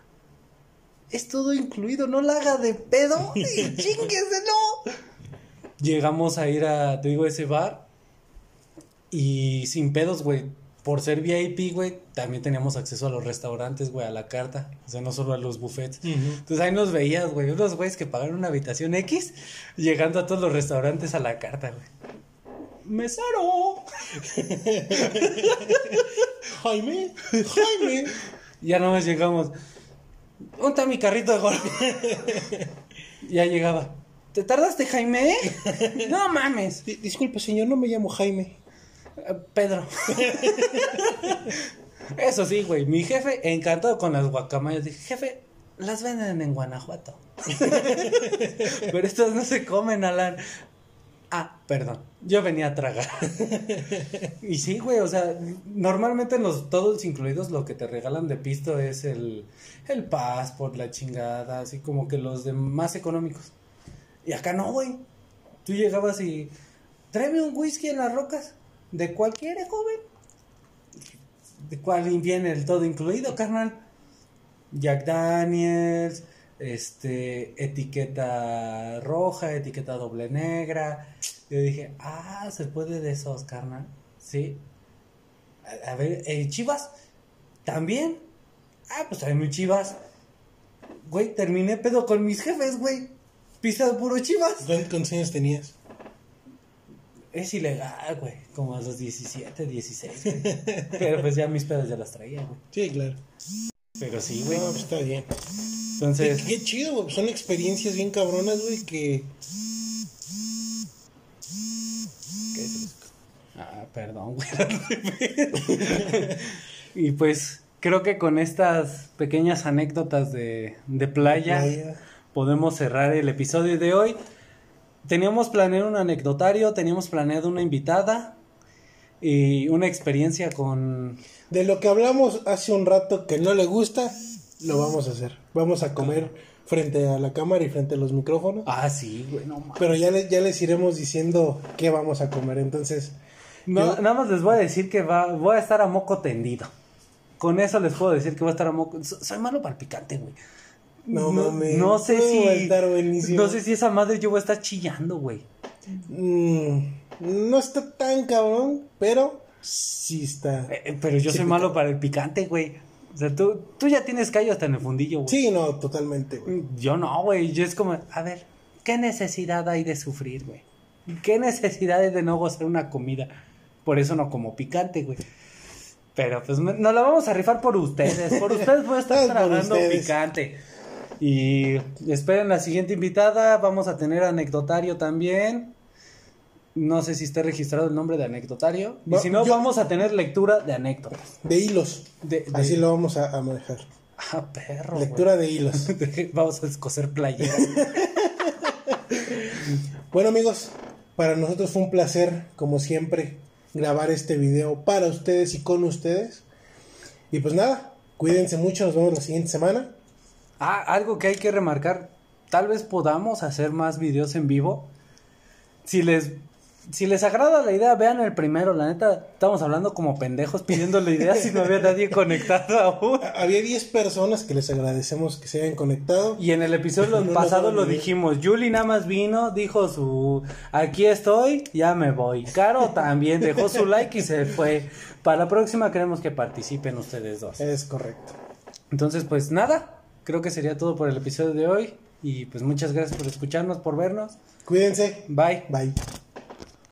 es todo incluido, no la haga de pedo [LAUGHS] y chingueselo. Llegamos a ir a, te digo, ese bar y sin pedos, güey. Por ser VIP, güey, también teníamos acceso a los restaurantes, güey, a la carta. O sea, no solo a los buffets. Entonces ahí nos veías, güey, unos güeyes que pagaron una habitación X, llegando a todos los restaurantes a la carta, güey. ¡Mesero! [LAUGHS] Jaime, Jaime. Ya no más llegamos. ¿Dónde está mi carrito de golf? [LAUGHS] ya llegaba. ¿Te tardaste, Jaime? [LAUGHS] no mames. Di- Disculpe, señor, no me llamo Jaime. Eh, Pedro. [LAUGHS] Eso sí, güey. Mi jefe, encantado con las guacamayas, dije, jefe, las venden en Guanajuato. Pero estas no se comen, Alan. Ah, perdón. Yo venía a tragar. [LAUGHS] y sí, güey, o sea, normalmente en los todos incluidos lo que te regalan de pisto es el, el passport, la chingada, así como que los de más económicos. Y acá no, güey. Tú llegabas y tráeme un whisky en las rocas. ¿De cuál quiere, joven? ¿De cuál viene el todo incluido, carnal? Jack Daniels, este, etiqueta roja, etiqueta doble negra. Yo dije, ah, se puede de esos, carnal. Sí. A, a ver, eh, Chivas, también. Ah, pues un Chivas. Güey, terminé pedo con mis jefes, güey. Pista de puro Chivas. ¿Cuántos años tenías? Es ilegal, güey. Como a los 17, 16, güey. Pero pues ya mis pedos ya las traía, güey. Sí, claro. Pero sí, No, güey. pues está bien. Entonces, Qué, qué chido, güey. Son experiencias bien cabronas, güey, que... ¿qué es eso? Ah, perdón, güey. [LAUGHS] y pues creo que con estas pequeñas anécdotas de, de playa, Playa. podemos cerrar el episodio de hoy. Teníamos planeado un anecdotario, teníamos planeado una invitada y una experiencia con De lo que hablamos hace un rato que no le gusta, lo vamos a hacer. Vamos a comer frente a la cámara y frente a los micrófonos. Ah, sí, güey, no mames. Pero ya, le- ya les iremos diciendo qué vamos a comer. Entonces, No, Yo- Nada más les voy a decir que va, voy a estar a moco tendido. Con eso les puedo decir que voy a estar a moco. So- Soy malo para el picante, güey. No mames, No sé si. va a estar buenísimo. No sé si esa madre yo voy a estar chillando, güey. mm, no está tan cabrón, pero sí está. Eh, eh, pero yo soy malo para el picante, güey. O sea, tú, tú ya tienes callo hasta en el fundillo, güey. Sí, no, totalmente, güey. Yo no, güey. Yo es como, a ver, ¿qué necesidad hay de sufrir, güey? ¿Qué necesidad hay de no gozar una comida? Por eso no como picante, güey. Pero pues me- nos la vamos a rifar por ustedes. Por ustedes voy a estar [LAUGHS] tragando picante. Y esperen la siguiente invitada. Vamos a tener anecdotario también. No sé si está registrado el nombre de anecdotario. Y si no, yo- vamos a tener lectura de anécdotas. De hilos. De, de- Así lo vamos a, a manejar. Ah, perro. Lectura de hilos. [LAUGHS] vamos a descoser playeras. [LAUGHS] Bueno, amigos, para nosotros fue un placer, como siempre, grabar este video para ustedes y con ustedes. Y pues nada, cuídense mucho, nos vemos la siguiente semana. Ah, algo que hay que remarcar, tal vez podamos hacer más videos en vivo. Si les si les agrada la idea, vean el primero. La neta, estamos hablando como pendejos pidiéndole ideas y no había nadie conectado aún. [LAUGHS] Había 10 personas que les agradecemos que se hayan conectado. Y en el episodio No pasado lo dijimos. Yuli nada más vino, dijo su aquí estoy, ya me voy. Caro también dejó su like y se fue. Para la próxima queremos que participen ustedes dos. Es correcto. Entonces, pues nada, creo que sería todo por el episodio de hoy. Y pues muchas gracias por escucharnos, por vernos. Cuídense. Bye. Bye.